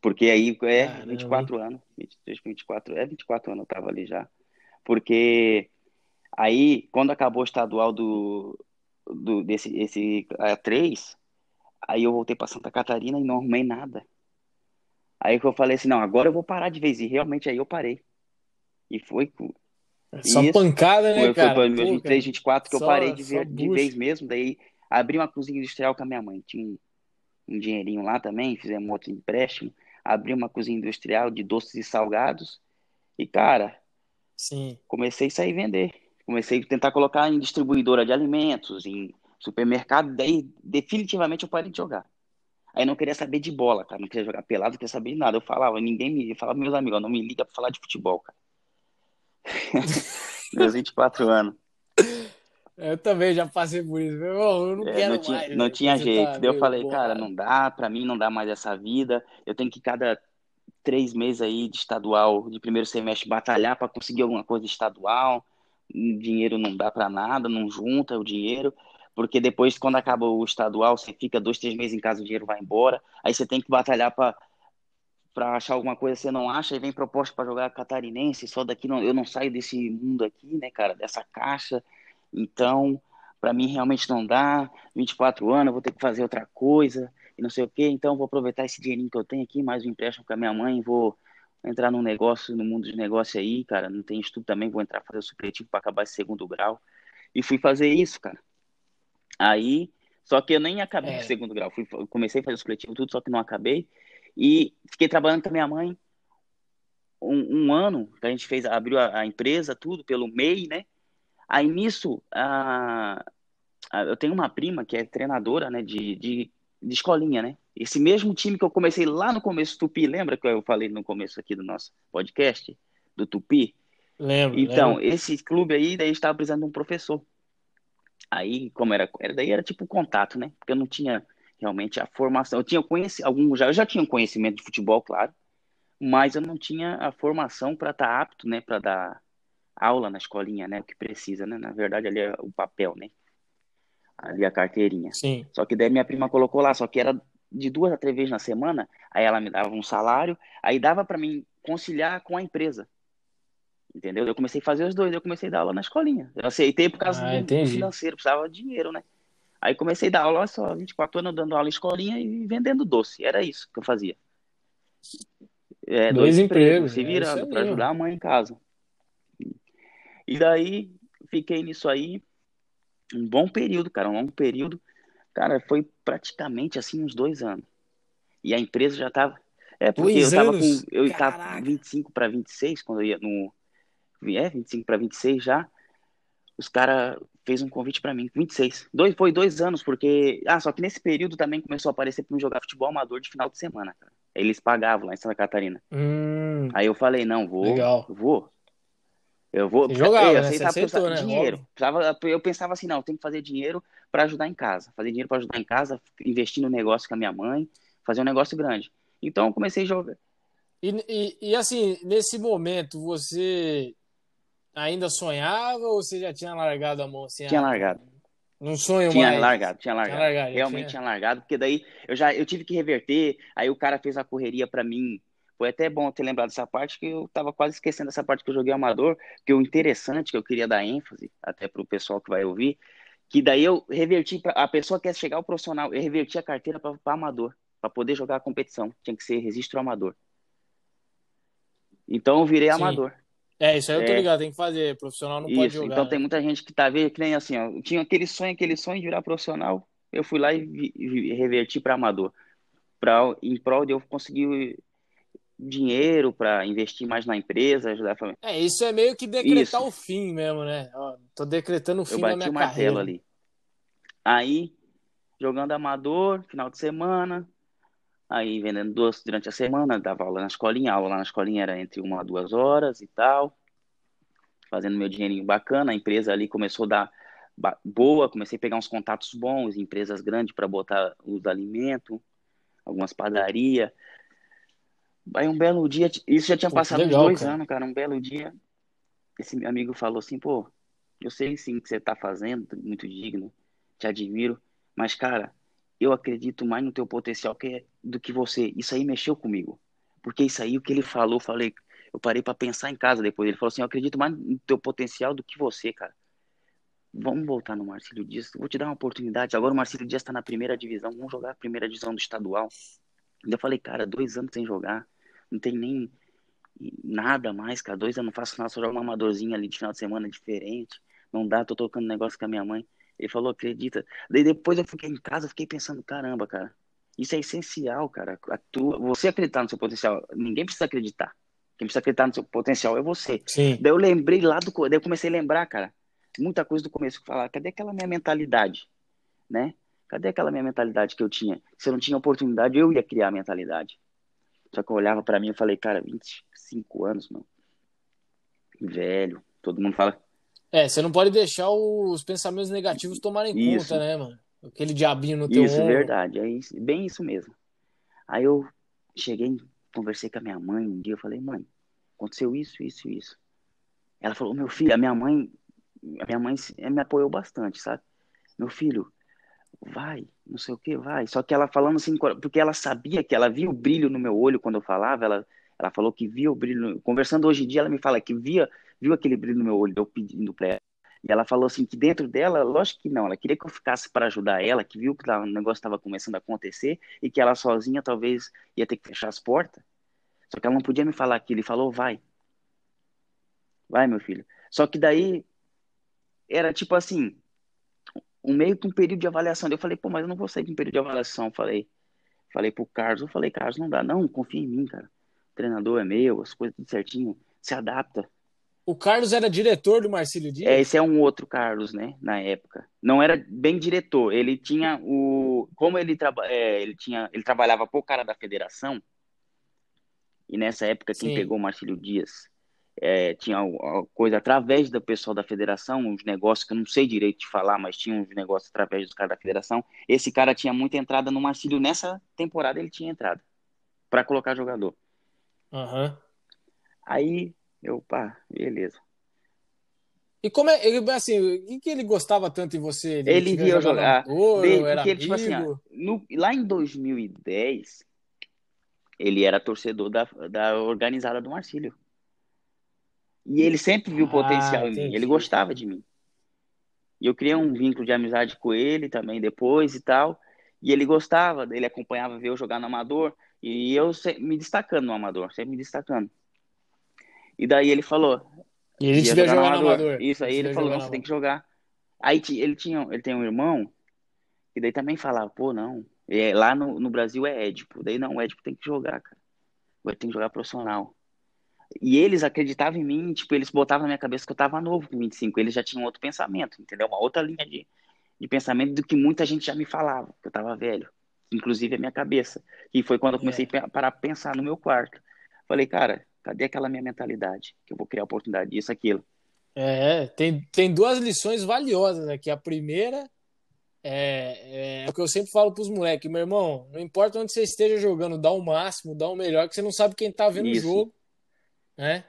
Porque aí é Caramba. 24 anos. 23, 24, é 24 anos eu tava ali já. Porque aí, quando acabou o estadual do, do desse esse A3, aí eu voltei para Santa Catarina e não arrumei nada. Aí que eu falei assim, não, agora eu vou parar de vez. E realmente aí eu parei. E foi. Só isso, pancada, né, foi, cara? Foi para 23, 24 que só, eu parei de, ver, de vez mesmo. Daí abri uma cozinha industrial com a minha mãe. Tinha um, um dinheirinho lá também, fizemos outro empréstimo. Abri uma cozinha industrial de doces e salgados. E, cara, Sim. comecei a sair vender. Comecei a tentar colocar em distribuidora de alimentos, em supermercado. Daí, definitivamente, eu parei de jogar. Aí não queria saber de bola, cara. Não queria jogar pelado, não queria saber de nada. Eu falava, ninguém me. Eu falava meus amigos, não me liga pra falar de futebol, cara. meus 24 anos. Eu também já passei por isso. Eu não é, quero não tinha, mais. Não tinha jeito. Tá Daí eu falei, cara, não dá, pra mim não dá mais essa vida. Eu tenho que cada três meses aí de estadual, de primeiro semestre, batalhar para conseguir alguma coisa estadual. Dinheiro não dá para nada, não junta o dinheiro porque depois, quando acaba o estadual, você fica dois, três meses em casa, o dinheiro vai embora, aí você tem que batalhar para para achar alguma coisa você não acha e vem proposta para jogar catarinense, só daqui não, eu não saio desse mundo aqui, né, cara, dessa caixa. Então, para mim realmente não dá. 24 anos, eu vou ter que fazer outra coisa e não sei o quê. Então, vou aproveitar esse dinheirinho que eu tenho aqui, mais um empréstimo com a minha mãe, vou entrar num negócio, no mundo de negócio aí, cara. Não tem estudo também, vou entrar fazer o supletivo para acabar esse segundo grau. E fui fazer isso, cara. Aí, só que eu nem acabei é. o segundo grau. Fui, comecei a fazer o supletivo tudo, só que não acabei. E fiquei trabalhando com a minha mãe um, um ano, que a gente fez, abriu a, a, empresa, tudo, pelo MEI, né? Aí nisso, a, a, eu tenho uma prima que é treinadora, né, de, de, de escolinha, né? Esse mesmo time que eu comecei lá no começo, Tupi, lembra que eu falei no começo aqui do nosso podcast, do Tupi? Lembro. Então, lembro. esse clube aí, daí estava precisando de um professor. Aí, como era, era daí era tipo contato, né? Porque eu não tinha realmente a formação. Eu tinha conhecido algum já, eu já tinha um conhecimento de futebol, claro, mas eu não tinha a formação para estar tá apto, né, para dar aula na escolinha, né, o que precisa, né? Na verdade, ali é o papel, né? Ali a carteirinha. Sim. Só que daí minha prima colocou lá, só que era de duas a três vezes na semana, aí ela me dava um salário, aí dava para mim conciliar com a empresa. Entendeu? Eu comecei a fazer os dois, eu comecei a dar aula na escolinha. Eu aceitei por causa ah, do, financeiro, precisava de dinheiro, né? Aí comecei a dar aula, só 24 anos dando aula em escolinha e vendendo doce. Era isso que eu fazia. É, dois, dois empregos, se é virando é para ajudar a mãe em casa. E daí fiquei nisso aí um bom período, cara, um longo período. Cara, foi praticamente assim uns dois anos. E a empresa já tava. É, porque dois eu tava anos? com. Eu Caraca. tava 25 para 26 quando eu ia no. É, 25 para 26 já. Os caras fez um convite para mim, 26. Dois, foi dois anos, porque. Ah, só que nesse período também começou a aparecer para mim jogar futebol amador de final de semana, cara. Eles pagavam lá em Santa Catarina. Hum, Aí eu falei, não, vou. Legal. Vou. Eu vou. Você jogava, eu, né? Você aceitou, né? dinheiro. Precisava, eu pensava assim, não, tem que fazer dinheiro para ajudar em casa. Fazer dinheiro para ajudar em casa, investir no negócio com a minha mãe, fazer um negócio grande. Então eu comecei a jogar. E, e, e assim, nesse momento, você ainda sonhava ou você já tinha largado a mão assim? Tinha ah, largado. Não sonho tinha mais. Largado, tinha largado, tinha largado. Realmente tinha... tinha largado, porque daí eu já eu tive que reverter, aí o cara fez a correria para mim. Foi até bom ter lembrado dessa parte, que eu tava quase esquecendo essa parte que eu joguei amador, que o interessante que eu queria dar ênfase, até pro pessoal que vai ouvir, que daí eu reverti, pra, a pessoa quer chegar ao profissional, eu reverti a carteira para amador, para poder jogar a competição. Tinha que ser registro amador. Então eu virei Sim. amador. É, isso aí eu tô é. ligado, tem que fazer. Profissional não isso, pode jogar. Então né? tem muita gente que tá vendo que nem assim, ó. Tinha aquele sonho, aquele sonho de virar profissional. Eu fui lá e, vi, e reverti para amador. Pra, em prol de eu conseguir dinheiro para investir mais na empresa, ajudar a família. É, isso é meio que decretar isso. o fim mesmo, né? Ó, tô decretando o fim da minha o carreira. ali. Aí, jogando amador, final de semana, Aí vendendo doce durante a semana, dava aula na escolinha, a aula lá na escolinha era entre uma a duas horas e tal, fazendo meu dinheirinho bacana, a empresa ali começou a dar boa, comecei a pegar uns contatos bons, empresas grandes para botar os alimentos, algumas padarias. Aí um belo dia, isso já tinha pô, passado legal, uns dois cara. anos, cara, um belo dia, esse amigo falou assim, pô, eu sei sim que você tá fazendo, muito digno, te admiro, mas cara, eu acredito mais no teu potencial que, do que você. Isso aí mexeu comigo. Porque isso aí, o que ele falou, falei, eu parei para pensar em casa depois. Ele falou assim: Eu acredito mais no teu potencial do que você, cara. Vamos voltar no Marcelo Dias. Vou te dar uma oportunidade. Agora o Marcelo Dias está na primeira divisão. Vamos jogar a primeira divisão do estadual. Eu falei, cara, dois anos sem jogar. Não tem nem nada mais, cara. Dois anos não faço nada, só jogo uma amadorzinha ali de final de semana diferente. Não dá, tô tocando negócio com a minha mãe. Ele falou, acredita. Daí depois eu fiquei em casa, fiquei pensando, caramba, cara, isso é essencial, cara. A tua, você acreditar no seu potencial, ninguém precisa acreditar. Quem precisa acreditar no seu potencial é você. Sim. Daí eu lembrei lá do. Daí eu comecei a lembrar, cara, muita coisa do começo. Falar, cadê aquela minha mentalidade? Né? Cadê aquela minha mentalidade que eu tinha? Se eu não tinha oportunidade, eu ia criar a mentalidade. Só que eu olhava para mim e falei, cara, 25 anos, mano. Velho. Todo mundo fala, é, você não pode deixar os pensamentos negativos tomarem isso. conta, né, mano? Aquele diabinho no teu Isso, ombro. verdade. É isso, bem isso mesmo. Aí eu cheguei, conversei com a minha mãe um dia, eu falei, mãe, aconteceu isso, isso, isso. Ela falou, meu filho, a minha mãe, a minha mãe me apoiou bastante, sabe? Meu filho, vai, não sei o que, vai. Só que ela falando assim, porque ela sabia que ela via o brilho no meu olho quando eu falava, ela, ela falou que via o brilho. Conversando hoje em dia, ela me fala que via viu aquele brilho no meu olho, eu pedindo pra ela. E ela falou assim que dentro dela, lógico que não, ela queria que eu ficasse para ajudar ela, que viu que o negócio estava começando a acontecer e que ela sozinha talvez ia ter que fechar as portas. Só que ela não podia me falar aquilo. Ele falou, vai. Vai, meu filho. Só que daí era tipo assim, um meio que um período de avaliação. Eu falei, pô, mas eu não vou sair de um período de avaliação. Falei, falei pro Carlos, eu falei, Carlos, não dá. Não, confia em mim, cara. O treinador é meu, as coisas tudo certinho. Se adapta. O Carlos era diretor do Marcílio Dias? É, esse é um outro Carlos, né, na época. Não era bem diretor, ele tinha o... Como ele, traba... É, ele, tinha... ele trabalhava por cara da federação, e nessa época quem Sim. pegou o Marcílio Dias é, tinha coisa através do pessoal da federação, uns negócios que eu não sei direito de falar, mas tinha uns negócios através dos caras da federação. Esse cara tinha muita entrada no Marcílio, nessa temporada ele tinha entrada, para colocar jogador. Uhum. Aí eu, pá, beleza. E como é, ele, assim, o que ele gostava tanto em você? Ele, ele via jogar. Ouro, porque, tipo assim, ó, no, lá em 2010, ele era torcedor da, da organizada do Marcílio. E ele sempre viu ah, potencial entendi. em mim, ele gostava de mim. E eu criei um vínculo de amizade com ele também depois e tal. E ele gostava, ele acompanhava ver eu jogar no Amador. E eu me destacando no Amador, sempre me destacando. E daí ele falou. E ele te jogar no amador. amador. Isso, aí ele falou, você tem que jogar. Aí ele tinha, ele tem um irmão, e daí também falava, pô, não. É, lá no, no Brasil é Édipo. Daí não, o Édipo tem que jogar, cara. Ele tem que jogar profissional. E eles acreditavam em mim, tipo, eles botavam na minha cabeça que eu tava novo com 25. Eles já tinham outro pensamento, entendeu? Uma outra linha de, de pensamento do que muita gente já me falava, que eu tava velho. Inclusive a minha cabeça. E foi quando eu comecei é. a parar pensar no meu quarto. Falei, cara, Cadê aquela minha mentalidade? Que eu vou criar oportunidade disso, aquilo. É, tem, tem duas lições valiosas aqui. A primeira é, é o que eu sempre falo pros moleques, meu irmão, não importa onde você esteja jogando, dá o máximo, dá o melhor, que você não sabe quem tá vendo Isso. o jogo, né?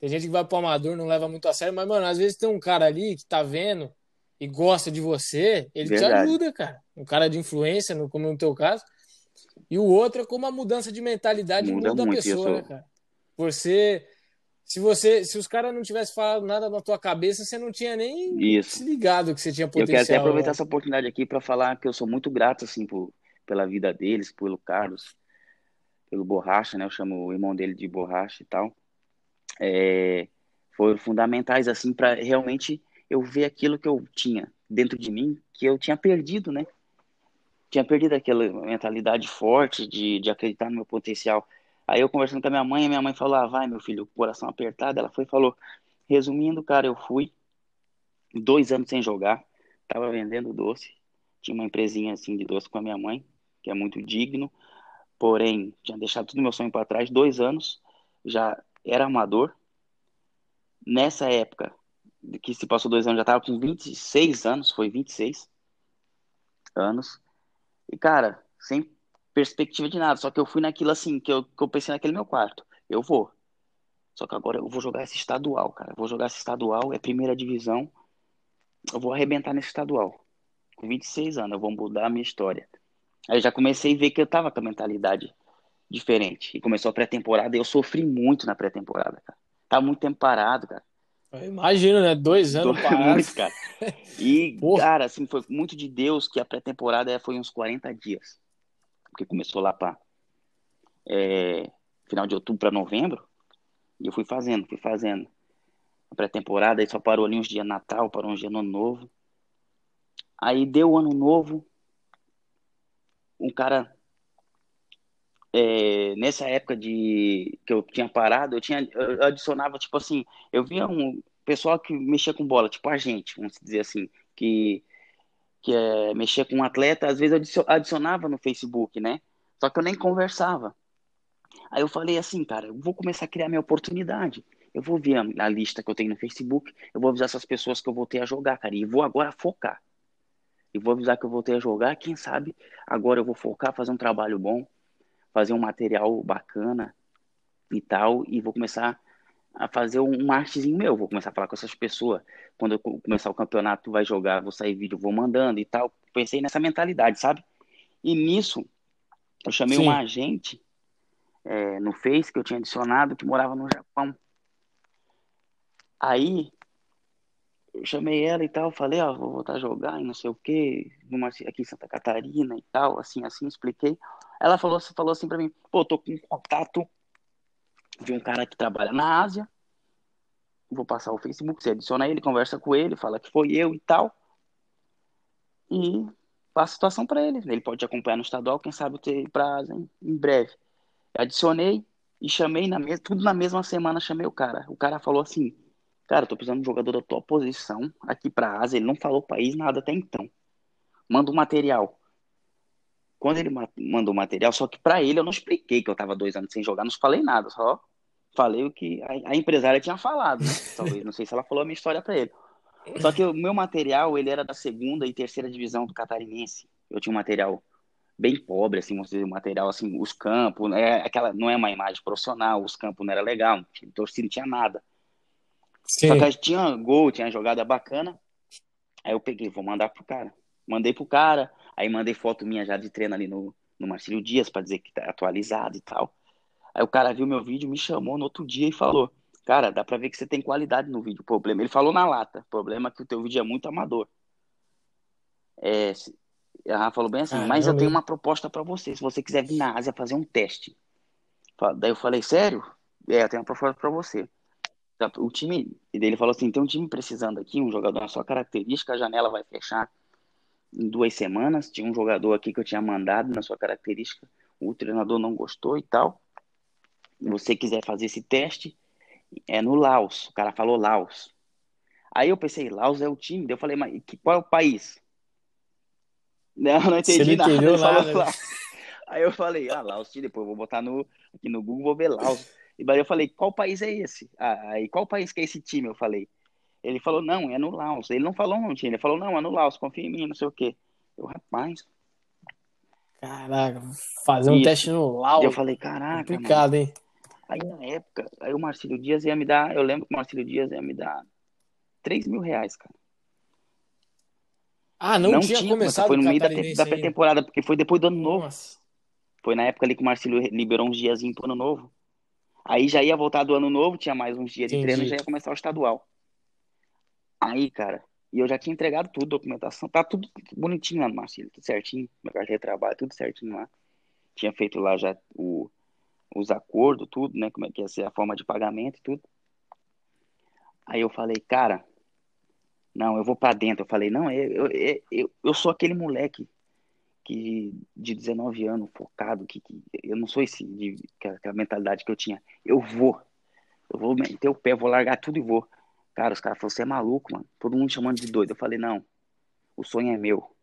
Tem gente que vai pro amador, não leva muito a sério, mas, mano, às vezes tem um cara ali que tá vendo e gosta de você, ele Verdade. te ajuda, cara. Um cara de influência, como no teu caso. E o outro é como a mudança de mentalidade muda, muda a pessoa, né, cara? Você. Se você, se os caras não tivessem falado nada na tua cabeça, você não tinha nem Isso. se ligado que você tinha potencial. Eu quero até aproveitar essa oportunidade aqui para falar que eu sou muito grato assim por, pela vida deles, pelo Carlos, pelo Borracha, né? Eu chamo o irmão dele de Borracha e tal. É, foram fundamentais assim para realmente eu ver aquilo que eu tinha dentro de mim, que eu tinha perdido, né? Tinha perdido aquela mentalidade forte de, de acreditar no meu potencial. Aí eu conversando com a minha mãe, a minha mãe falou: ah, vai, meu filho, coração apertado. Ela foi falou: resumindo, cara, eu fui dois anos sem jogar, tava vendendo doce, tinha uma empresinha assim de doce com a minha mãe, que é muito digno. porém, tinha deixado todo meu sonho para trás, dois anos, já era amador. Nessa época, que se passou dois anos, já estava com 26 anos, foi 26 anos. E, cara, sem perspectiva de nada, só que eu fui naquilo assim, que eu, que eu pensei naquele meu quarto. Eu vou. Só que agora eu vou jogar esse estadual, cara. Eu vou jogar esse estadual, é primeira divisão. Eu vou arrebentar nesse estadual. Com 26 anos, eu vou mudar a minha história. Aí eu já comecei a ver que eu tava com a mentalidade diferente. E começou a pré-temporada e eu sofri muito na pré-temporada, cara. Tava muito tempo parado, cara. Imagina, né? Dois anos parado. Muito, cara. E, cara, assim, foi muito de Deus que a pré-temporada foi uns 40 dias. Porque começou lá para é, final de outubro para novembro. E eu fui fazendo, fui fazendo. A pré-temporada, aí só parou ali uns dias Natal, parou uns dias no Ano Novo. Aí deu o Ano Novo. Um cara é, nessa época de que eu tinha parado, eu tinha eu adicionava tipo assim, eu via um pessoal que mexia com bola, tipo a gente, vamos dizer assim, que que é, mexia com um atleta, às vezes eu adicionava no Facebook, né? Só que eu nem conversava. Aí eu falei assim, cara, eu vou começar a criar minha oportunidade. Eu vou ver a, a lista que eu tenho no Facebook, eu vou avisar essas pessoas que eu voltei a jogar, cara, e vou agora focar. E vou avisar que eu voltei a jogar, quem sabe agora eu vou focar, fazer um trabalho bom, fazer um material bacana e tal, e vou começar a fazer um artezinho meu, vou começar a falar com essas pessoas. Quando eu começar o campeonato, vai jogar, vou sair vídeo, vou mandando e tal. Pensei nessa mentalidade, sabe? E nisso, eu chamei Sim. um agente é, no Face que eu tinha adicionado que morava no Japão. Aí eu chamei ela e tal, falei, ó, vou voltar a jogar e não sei o quê, aqui em Santa Catarina e tal, assim, assim, expliquei. Ela falou, falou assim pra mim, pô, tô com um contato de um cara que trabalha na Ásia, vou passar o Facebook, você adiciona ele, conversa com ele, fala que foi eu e tal, e passa a situação para ele. Ele pode acompanhar no estadual, quem sabe ter pra Ásia em, breve. Adicionei e chamei na mesma, tudo na mesma semana chamei o cara. O cara falou assim, Cara, tô precisando de um jogador da tua posição aqui pra Ásia. Ele não falou país nada até então. Manda o material. Quando ele mandou o material, só que para ele eu não expliquei que eu tava dois anos sem jogar, não falei nada, só falei o que a, a empresária tinha falado. Né? Talvez, não sei se ela falou a minha história para ele. Só que o meu material, ele era da segunda e terceira divisão do catarinense. Eu tinha um material bem pobre, assim, dizer, um material, assim, os campos, é, aquela, não é uma imagem profissional, os campos não era legal, não tinha torcida, não tinha nada. Sim. Só que tinha gol, tinha jogada bacana. Aí eu peguei, vou mandar pro cara. Mandei pro cara, aí mandei foto minha já de treino ali no, no Marcílio Dias para dizer que tá atualizado e tal. Aí o cara viu meu vídeo, me chamou no outro dia e falou: Cara, dá pra ver que você tem qualidade no vídeo. Problema. Ele falou na lata. Problema é que o teu vídeo é muito amador. É, ela falou bem assim, ah, mas eu tenho uma proposta para você. Se você quiser vir na Ásia fazer um teste. Daí eu falei, sério? É, eu tenho uma proposta para você. O time, e dele falou assim: tem um time precisando aqui, um jogador na sua característica, a janela vai fechar em duas semanas. Tinha um jogador aqui que eu tinha mandado na sua característica, o treinador não gostou e tal. Se você quiser fazer esse teste, é no Laos. O cara falou Laos. Aí eu pensei, Laos é o time. Daí eu falei, mas qual é o país? Não, não entendi nada. Ele falou. Aí eu falei, ah, Laos, depois eu vou botar no, aqui no Google, vou ver Laos. E daí eu falei, qual país é esse? Ah, aí qual país que é esse time? Eu falei. Ele falou, não, é no Laos. Ele não falou não tinha, ele falou, não, é no Laos, confia em mim, não sei o quê. Eu, rapaz. Caraca, fazer um Isso. teste no Laos. Eu falei, caraca. Complicado, mano. hein? Aí na época, aí o Marcílio Dias ia me dar, eu lembro que o Marcílio Dias ia me dar 3 mil reais, cara. Ah, não, não tinha, tinha começado Foi no meio da, da pré-temporada, porque foi depois do ano novo. Nossa. Foi na época ali que o Marcílio liberou uns diazinhos pro ano novo. Aí já ia voltar do ano novo, tinha mais uns dias de Entendi. treino, já ia começar o estadual. Aí, cara, e eu já tinha entregado tudo, documentação, tá tudo bonitinho lá no Marcílio, tudo certinho, minha carteira de trabalho, tudo certinho lá. Tinha feito lá já o, os acordos, tudo, né, como é que ia ser a forma de pagamento e tudo. Aí eu falei, cara, não, eu vou para dentro. Eu falei, não, eu, eu, eu, eu sou aquele moleque que de 19 anos, focado, que, que eu não sou esse, de, aquela mentalidade que eu tinha. Eu vou. Eu vou meter o pé, vou largar tudo e vou. Cara, os caras falaram, você é maluco, mano. Todo mundo chamando de doido. Eu falei, não, o sonho é meu.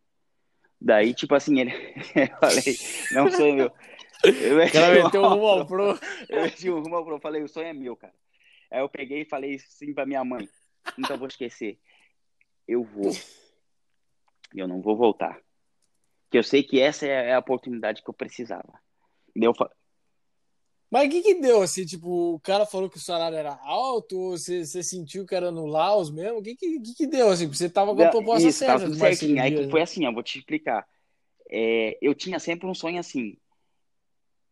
Daí, tipo assim, ele. eu falei, não, o sonho é meu. Eu meti cara meteu rumo ao pro. Eu meti o rumo ao pro. Falei, o sonho é meu, cara. Aí eu peguei e falei sim pra minha mãe. Nunca vou esquecer. Eu vou. E eu não vou voltar. Que eu sei que essa é a oportunidade que eu precisava. Eu Mas o que que deu, assim, tipo, o cara falou que o salário era alto, ou você, você sentiu que era no Laos mesmo? O que que, que que deu, assim? Você tava com a proposta Isso, tava certa Marcelo certinho. Aí que foi assim, eu vou te explicar. É, eu tinha sempre um sonho assim.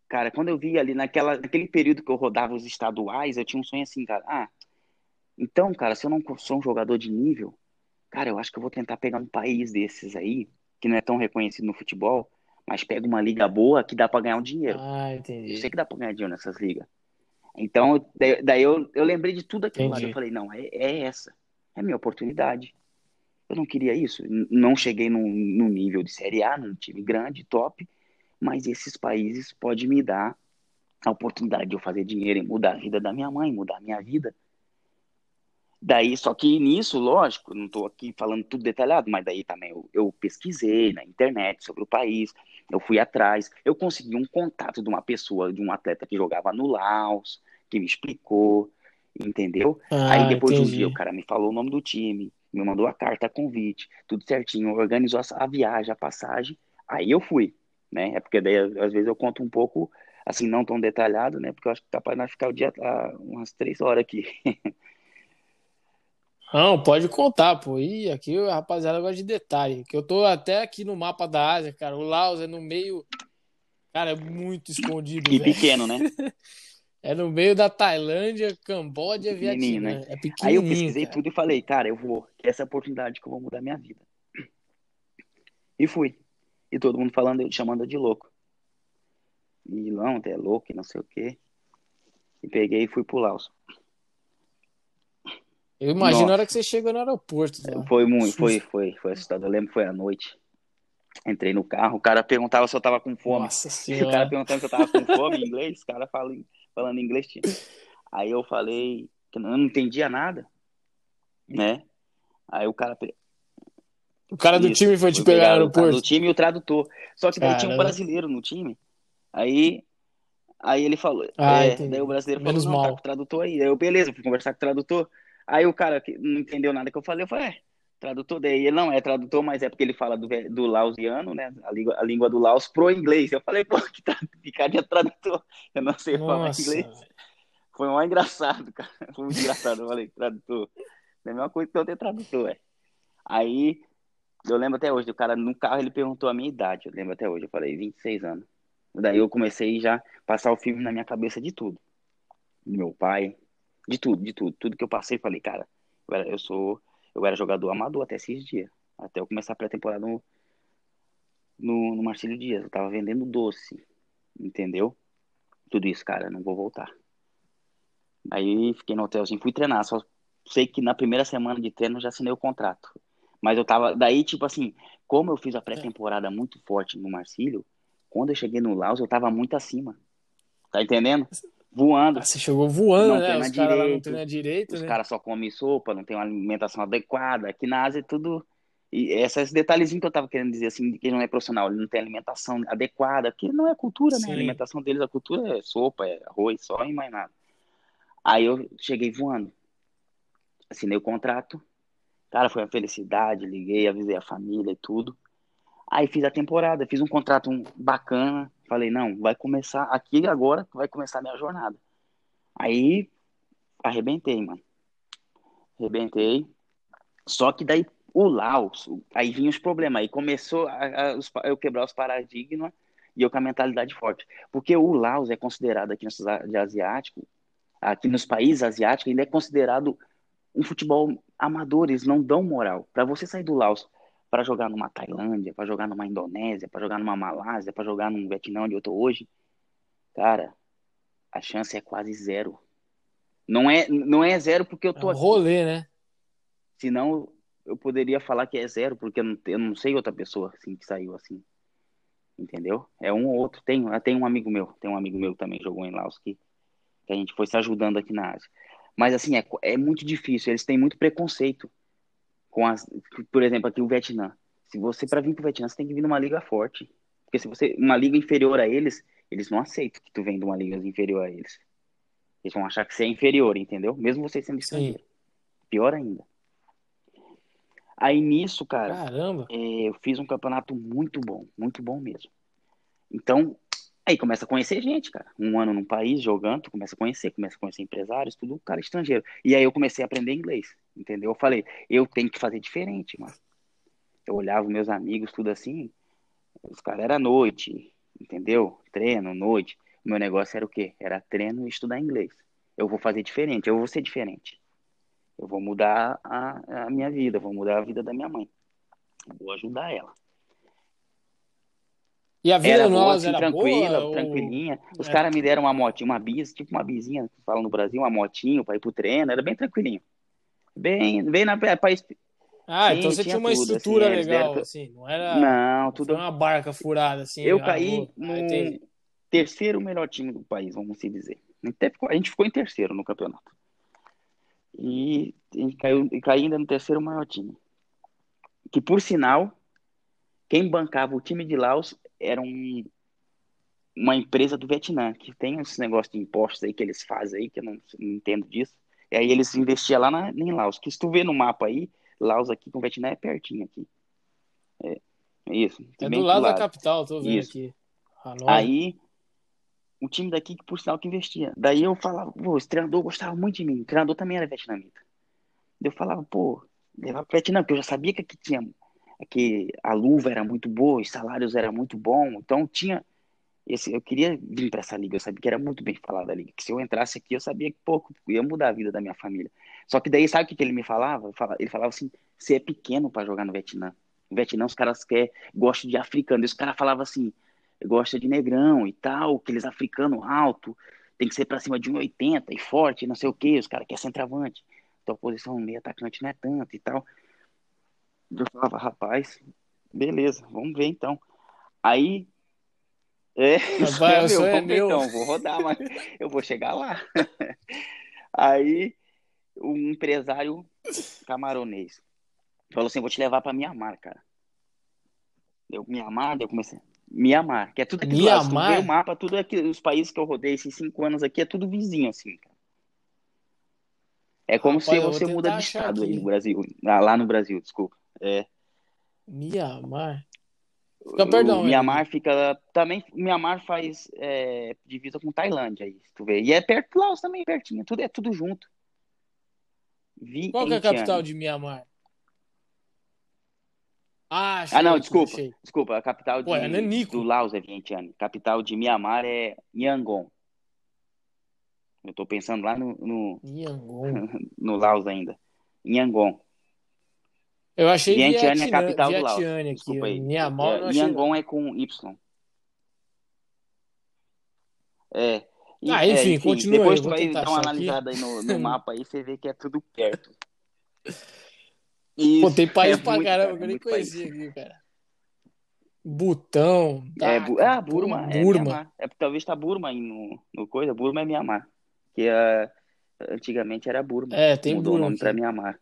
Cara, quando eu vi ali naquela, naquele período que eu rodava os estaduais, eu tinha um sonho assim, cara. Ah, então, cara, se eu não sou um jogador de nível, cara, eu acho que eu vou tentar pegar um país desses aí, que não é tão reconhecido no futebol, mas pega uma liga boa que dá pra ganhar um dinheiro. Ah, Eu entendi. sei que dá pra ganhar dinheiro nessas ligas. Então, eu- daí, eu, eu lembrei de tudo aquilo lá. Eu falei, não, é, é essa. É a minha oportunidade. Eu não queria isso. Não cheguei num, num nível de Série A, num time grande, top, mas esses países podem me dar a oportunidade de eu fazer dinheiro e mudar a vida da minha mãe, mudar a minha vida. Daí, só que nisso, lógico, não estou aqui falando tudo detalhado, mas daí também eu, eu pesquisei na internet sobre o país, eu fui atrás, eu consegui um contato de uma pessoa, de um atleta que jogava no Laos, que me explicou, entendeu? Aí Ah, depois de um dia entendi. o cara me falou o nome do time, me mandou a carta, a convite, tudo certinho, organizou a, viagem, a passagem, aí eu fui, né? É porque daí às vezes eu conto um pouco, assim, não tão detalhado, né? Porque eu acho que capaz de nós ficar o dia, ah, umas três horas aqui. Não, pode contar, pô. Ih, aqui a rapaziada gosta de detalhe. Que eu tô até aqui no mapa da Ásia, cara. O Laos é no meio. Cara, é muito escondido, E velho. pequeno, né? É no meio da Tailândia, Camboja, Pequenininho, Vietnã. né? É Aí eu pequenininho, pesquisei cara. tudo e falei, cara, eu vou, que essa é a oportunidade que eu vou mudar minha vida. E fui. E todo mundo falando, chamando de louco. E não, é louco e não sei o quê. E peguei e fui pro Laos. Eu imagino a Nossa. hora que você chega no aeroporto. Lá. Foi muito, foi, foi, foi assustador. Eu lembro que foi à noite. Entrei no carro, o cara perguntava se eu tava com fome. Nossa O cara senhora. perguntando se eu tava com fome em inglês, o cara falando, falando inglês. tinha. Aí eu falei que eu não entendia nada, né? Aí o cara O cara do Isso, time foi te pegar no pegar o cara do aeroporto. time e o tradutor. Só que daí tinha um brasileiro no time. Aí, aí ele falou, Ah, é, daí o brasileiro Menos falou, não, tá mal. com o tradutor aí. Aí eu, beleza, fui conversar com o tradutor. Aí o cara que não entendeu nada que eu falei, eu falei, é, tradutor daí. Ele não é tradutor, mas é porque ele fala do, do lausiano, né? A língua, a língua do Laos pro inglês. Eu falei, pô, que, que cara de tradutor. Eu não sei falar inglês. Foi mais engraçado, cara. Foi muito engraçado. Eu falei, tradutor. É a mesma coisa que eu ter tradutor, é. Aí, eu lembro até hoje, o cara no carro ele perguntou a minha idade. Eu lembro até hoje, eu falei, 26 anos. Daí eu comecei já a passar o filme na minha cabeça de tudo. Do meu pai, de tudo, de tudo. Tudo que eu passei, falei, cara, eu, era, eu sou, eu era jogador amador até esses dias. Até eu começar a pré-temporada no, no, no Marcílio Dias. Eu tava vendendo doce, entendeu? Tudo isso, cara, não vou voltar. Aí fiquei no hotelzinho, fui treinar. Só sei que na primeira semana de treino eu já assinei o contrato. Mas eu tava. Daí, tipo assim, como eu fiz a pré-temporada muito forte no Marcílio, quando eu cheguei no Laos, eu tava muito acima. Tá entendendo? Voando. Ah, você chegou voando, Não né? Os caras lá não direito, treinam direito, Os né? caras só comem sopa, não tem uma alimentação adequada. Aqui na Ásia é tudo. E esses detalhezinhos que eu tava querendo dizer, assim, que não é profissional, ele não tem alimentação adequada, porque não é cultura, né? A Sim. alimentação deles, a cultura é sopa, é arroz, só e mais nada. Aí eu cheguei voando. Assinei o contrato. Cara, foi uma felicidade. Liguei, avisei a família e tudo. Aí fiz a temporada, fiz um contrato bacana. Falei, não, vai começar aqui agora, vai começar a minha jornada. Aí arrebentei, mano. Arrebentei. Só que daí o Laos, aí vinha os problemas. Aí começou a, a, os, eu quebrar os paradigmas e eu com a mentalidade forte. Porque o Laos é considerado aqui nos, de asiático, aqui nos países asiáticos, ele é considerado um futebol amador, eles não dão moral. Para você sair do Laos para jogar numa Tailândia, para jogar numa Indonésia, para jogar numa Malásia, para jogar num Vietnã onde eu tô hoje, cara, a chance é quase zero. Não é, não é zero porque eu É tô um aqui. rolê, né? Senão eu poderia falar que é zero, porque eu não, eu não sei outra pessoa assim que saiu assim. Entendeu? É um ou outro. Tem, tem um amigo meu, tem um amigo meu que também jogou em Laos que, que a gente foi se ajudando aqui na Ásia. Mas assim, é, é muito difícil, eles têm muito preconceito com as, por exemplo, aqui o Vietnã. Se você para vir pro Vietnã, você tem que vir numa liga forte. Porque se você uma liga inferior a eles, Eles não aceitam que tu vem de uma liga inferior a eles. Eles vão achar que você é inferior, entendeu? Mesmo você sendo estrangeiro. Pior ainda. Aí nisso, cara, Caramba. É, eu fiz um campeonato muito bom, muito bom mesmo. Então, aí começa a conhecer gente, cara. Um ano num país jogando, tu começa a conhecer, começa a conhecer empresários, tudo cara estrangeiro. E aí eu comecei a aprender inglês, entendeu? Eu falei, eu tenho que fazer diferente, mano. Eu olhava meus amigos, tudo assim, os caras era noite, entendeu? Treino, noite. O meu negócio era o quê? Era treino e estudar inglês. Eu vou fazer diferente, eu vou ser diferente. Eu vou mudar a, a minha vida, vou mudar a vida da minha mãe. Vou ajudar ela. E a vida era boa, assim, era tranquila, boa, tranquilinha. Ou... Os é. caras me deram uma motinha, uma bis, tipo uma bizinha, que fala no Brasil, uma motinho para ir pro treino, era bem tranquilinho. Bem, bem na pra, Ah, Sim, então você tinha uma tudo, estrutura assim, legal, deram... assim, não era Não, tudo uma barca furada assim. Eu caí no ah, terceiro melhor time do país, vamos se dizer. A gente ficou em terceiro no campeonato. E, e caiu, e caiu ainda no terceiro maior time. Que, por sinal, quem bancava o time de Laos era um, uma empresa do Vietnã, que tem esse negócio de impostos aí que eles fazem aí, que eu não, não entendo disso. E aí eles investiam lá na, em Laos. Que se tu vê no mapa aí, Laos aqui com o Vietnã é pertinho aqui. É, é isso. É do lado, lado, da capital, tô vendo isso. aqui. Hanoi. Aí um time daqui que, por sinal, que investia. Daí eu falava, pô, esse treinador gostava muito de mim. O treinador também era vietnamita. Eu falava, pô, levar pro Vietnã, porque eu já sabia que aqui tinha, que a luva era muito boa, os salários eram muito bons. Então tinha. Esse, eu queria vir para essa liga, eu sabia que era muito bem falada a liga. Que se eu entrasse aqui, eu sabia que pouco ia mudar a vida da minha família. Só que daí, sabe o que, que ele me falava? Ele falava assim: você é pequeno para jogar no Vietnã. No Vietnã, os caras quer, gostam de africano. E os caras falavam assim: gosta de negrão e tal, aqueles africanos alto, tem que ser para cima de 1,80 e forte, não sei o que, os caras querem centroavante. Então a posição meio atacante não é tanto e tal. Eu falava, rapaz, beleza, vamos ver então. Aí. É, rapaz, é meu, é meu. então, vou rodar, mas eu vou chegar lá. Aí, um empresário camaronês falou assim: vou te levar para Mianmar, cara. Eu, Mianmar, eu comecei. Mianmar, que é tudo aqui Mianmar? do o mapa, tudo aqui, os países que eu rodei esses cinco anos aqui, é tudo vizinho, assim, É como Rapaz, se você muda de estado aí no Brasil. Ah, lá no Brasil, desculpa. É. Mianmar. Fica, perdão. O Mianmar fica. Também. Mianmar faz é, divisa com Tailândia aí, tu vê. E é perto do Laos também, pertinho. Tudo, é tudo junto. Vi Qual é a capital de Mianmar? Ah, achei, ah não, desculpa. Achei. Desculpa, a capital de, Pô, é do Laos é Vientiane. Capital de Mianmar é Yangon. Eu tô pensando lá no, no, no Laos ainda. Yangon. Eu achei Vientiane é a capital do Laos. Aqui. Desculpa aí. Myanmar, é, Yangon é com Y. É. E, ah, enfim, é, enfim continua. Depois tu vai dar uma analisada aqui. aí no, no mapa aí, você vê que é tudo perto. Isso, Pô, tem país é pra muito, caramba que eu nem conhecia aqui, cara. Butão. Tá, é, bu ah, Burma. Burma. É, é, talvez tá Burma aí no, no coisa. Burma é Mianmar. Que é, antigamente era Burma. É, tem Mudou Burma. o nome aqui. pra Mianmar.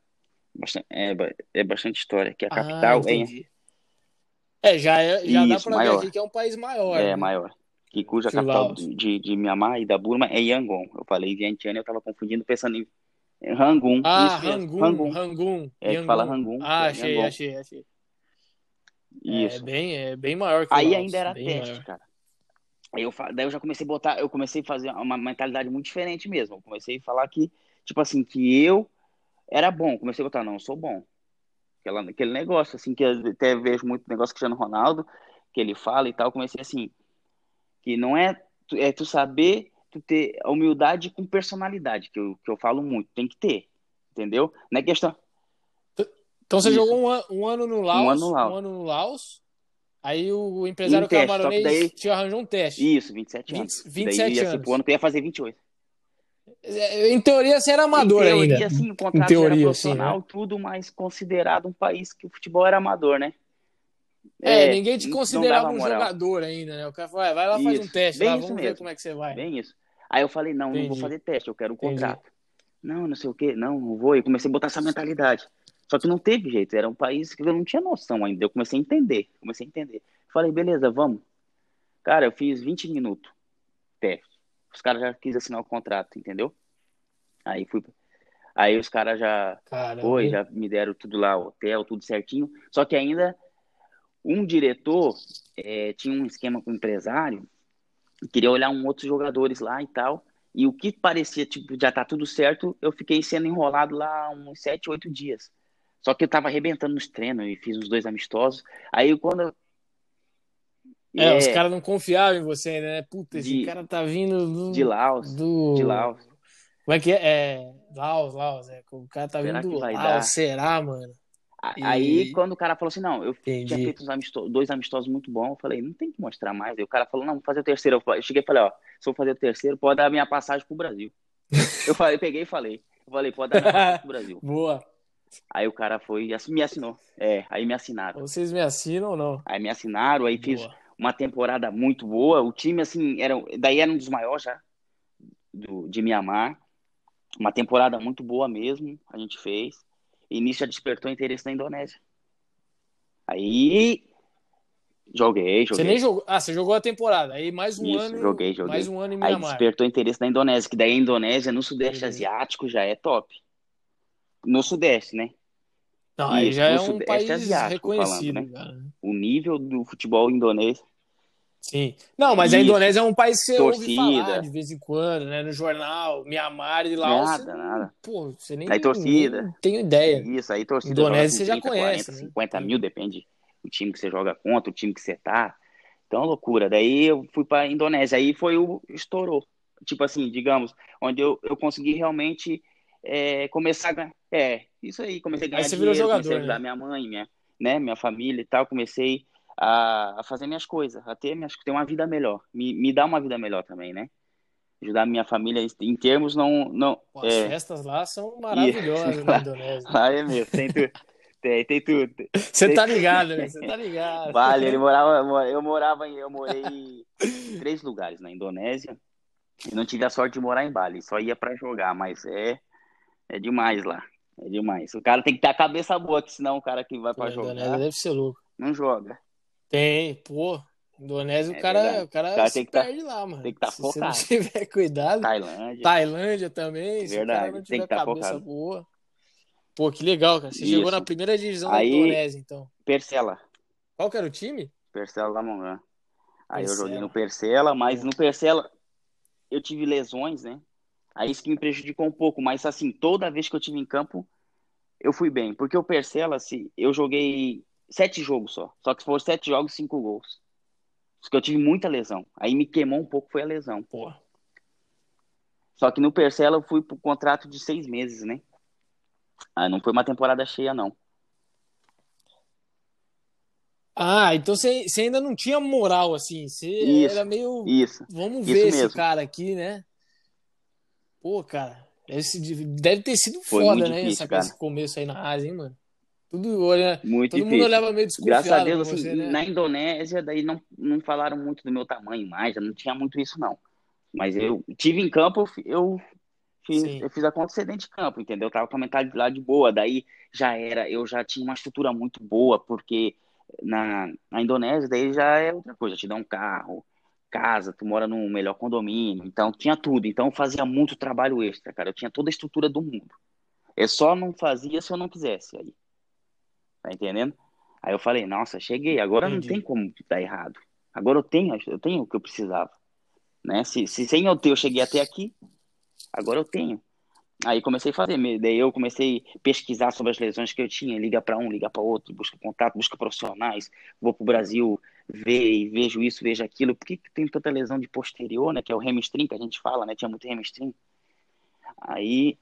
Bastante, é, é bastante história. Que a ah, capital ah, é. É, já, é, já Isso, dá pra maior. ver aqui que é um país maior. É, né? maior. Que cuja capital de, de, de Mianmar e da Burma é Yangon. Eu falei Vientiane, eu tava confundindo pensando em Rangoon. Ah, Rangoon. Rangoon. Rangoon. É, que fala Rangoon. Ah, achei, Yangon. achei, achei. Isso. É bem, é bem maior que Aí ainda era teste, maior. cara. Aí eu, daí eu já comecei a botar, eu comecei a fazer uma mentalidade muito diferente mesmo. Eu comecei a falar que, tipo assim, que eu era bom. Comecei a botar, não, eu sou bom. Aquela, aquele negócio, assim, que eu até vejo muito negócio Cristiano Ronaldo, que ele fala e tal. Comecei assim, que não é, é tu saber tu ter a humildade com personalidade, que eu, que eu falo muito, tem que ter, entendeu? Não é questão. Então você Isso. jogou um, an um, ano no Laos, um ano no Laos, um ano no Laos aí o empresário um teste, camaronês daí... te arranjou um teste. Isso, 27 anos. 20, 27 daí, anos. Esse ano tu ia fazer 28. É, em teoria você era amador em teoria, ainda. Assim, o contrato em teoria, era profissional, assim, né? tudo, mas considerado um país que o futebol era amador, né? É, é, ninguém te considerava um jogador ainda, né? O cara falou, vai lá, faz um teste, lá, vamos mesmo. ver como é que você vai. Bem isso. Aí eu falei, não, Entendi. não vou fazer teste, eu quero um contrato. Entendi. Não, não sei o quê, não, não vou. E comecei a botar essa mentalidade. Só que não teve jeito, era um país que eu não tinha noção ainda. Eu comecei a entender, comecei a entender. Falei, beleza, vamos. Cara, eu fiz 20 minutos. até. Os caras já quis assinar o contrato, entendeu? Aí fui. Aí os caras já Caramba. foi, já me deram tudo lá, hotel, tudo certinho. Só que ainda um diretor é, tinha um esquema com o empresário, queria olhar um outros jogadores lá e tal. E o que parecia, tipo, já tá tudo certo, eu fiquei sendo enrolado lá uns sete, oito dias. Só que eu tava arrebentando nos treinos e fiz uns dois amistosos. Aí quando. eu- É, os caras não confiavam em você né? Puta, esse De- cara tá vindo do. De Laos. do... De Laos. Como é que é? É. Laos, Laos, é. O cara tá Será vindo do Laos, dar? será, mano? E- Aí quando o cara falou assim, não, eu tinha Entendi. feito uns amisto- dois amistosos muito bons, eu falei, não tem que mostrar mais. Aí o cara falou, não, vou fazer o terceiro. Eu cheguei e falei, ó, se eu fazer o terceiro, pode dar a minha passagem pro Brasil. eu falei, peguei e falei. Eu falei, pode dar minha passagem pro Brasil. Boa. Aí o cara foi e me assinou. É, aí me assinaram. Vocês me assinam ou não? Aí me assinaram, aí fiz Boa. Uma temporada muito boa. O time, assim, era, daí era um dos maiores já do, de Mianmar. Uma temporada muito boa mesmo, a gente fez. E nisso já despertou interesse na Indonésia. Aí joguei, Você joguei. nem jogou. Ah, você jogou a temporada. Aí mais um Isso, ano. joguei, joguei. Mais um ano em Aí Mianmar. despertou interesse na Indonésia, que daí a Indonésia no Sudeste Uhum. Asiático já é top. No Sudeste, né? Não, aí já é um país Asiático reconhecido, falando, cara. O nível do futebol indonésio. Sim. Não, mas a Isso. Indonésia é um país que você ouve Torcida. falar de vez em quando, né? No jornal, Mianmar e Laos. Nada, você nada. Pô, você nem, Aí torcida. nem tem ideia. Isso, aí torcida Indonésia você já 30, conhece, 40, né? 50 mil, depende do time que você joga contra, o time que você tá. Então, é uma loucura. Daí eu fui pra Indonésia, aí foi o estourou. Tipo assim, digamos, onde eu, eu consegui realmente é, começar a ganhar. É, isso aí, comecei a ganhar Aí você virou dinheiro, jogador, comecei a ajudar né? minha mãe, minha, né, minha família e tal, comecei a, a fazer minhas coisas, a ter, minhas, ter uma vida melhor, me, me dar uma vida melhor também, né? Ajudar minha família em termos não, não Pô, as é, festas lá são maravilhosas na Indonésia. lá é mesmo, tem tudo, tem, tem tudo. Você tá ligado, né? Você tá ligado. Vale, ele morava, eu morava, em- eu morei em três lugares na Indonésia e não tive a sorte de morar em Bali, só ia pra jogar, mas é é demais lá, é demais. O cara tem que ter a cabeça boa, que senão o cara que vai pra a Indonésia jogar deve ser louco. não joga. Tem, pô. Indonésia, É o cara, verdade. o cara, cara se que tá- perde lá, mano. tem que tá Se você não focado. tiver cuidado. Tailândia, Tailândia também, cara Verdade, tem tiver que tá cabeça focado. boa. Pô, que legal, cara. Você Isso. jogou na primeira divisão Aí- da Indonésia, então. Percela, Qual que era o time? Percela da Mongan. Aí eu Percela. joguei no Percela, mas no Percela eu tive lesões, né? Aí isso que me prejudicou um pouco, mas assim, toda vez que eu tive em campo, eu fui bem. Porque o Percela, se eu joguei sete jogos só. Só que foram sete jogos, cinco gols. Porque eu tive muita lesão. Aí me queimou um pouco, foi a lesão. Pô. Só que no Percela eu fui pro contrato de seis meses, né? Ah, não foi uma temporada cheia, não. Ah, então você, ainda não tinha moral, assim. Você Isso, era meio. Isso. Vamos isso ver esse mesmo. cara aqui, né? Pô, cara. Deve, deve ter sido Foi foda, né? difícil, Essa, cara. esse começo aí na Ásia, hein, mano? Tudo olha. Muito Todo mundo difícil. olhava meio desconfiado Graças a Deus, assim, você, né? na Indonésia, daí não, não falaram muito do meu tamanho mais, já não tinha muito isso, não. Mas eu tive em campo, eu fi- eu fiz, Sim. eu fiz acontecer dentro de campo, entendeu? Eu tava com a mentalidade boa, daí já era, eu já tinha uma estrutura muito boa, porque na, na Indonésia, daí já é outra coisa, te dá um carro, casa, tu mora num melhor condomínio, então tinha tudo. Então eu fazia muito trabalho extra, cara, eu tinha toda a estrutura do mundo. Eu só não fazia se eu não quisesse aí. Tá entendendo? Aí eu falei, nossa, cheguei, agora Entendi. não tem como dar errado. Agora eu tenho, eu tenho o que eu precisava. Né? Se, se sem eu ter, eu cheguei até aqui, agora eu tenho. Aí comecei a fazer, daí eu comecei a pesquisar sobre as lesões que eu tinha, liga para um, liga para outro, busca contato, busca profissionais, vou pro Brasil, ver vejo isso, vejo aquilo. Por que, que tem tanta lesão de posterior, né? Que é o hamstring que a gente fala, né? Tinha muito hamstring. Aí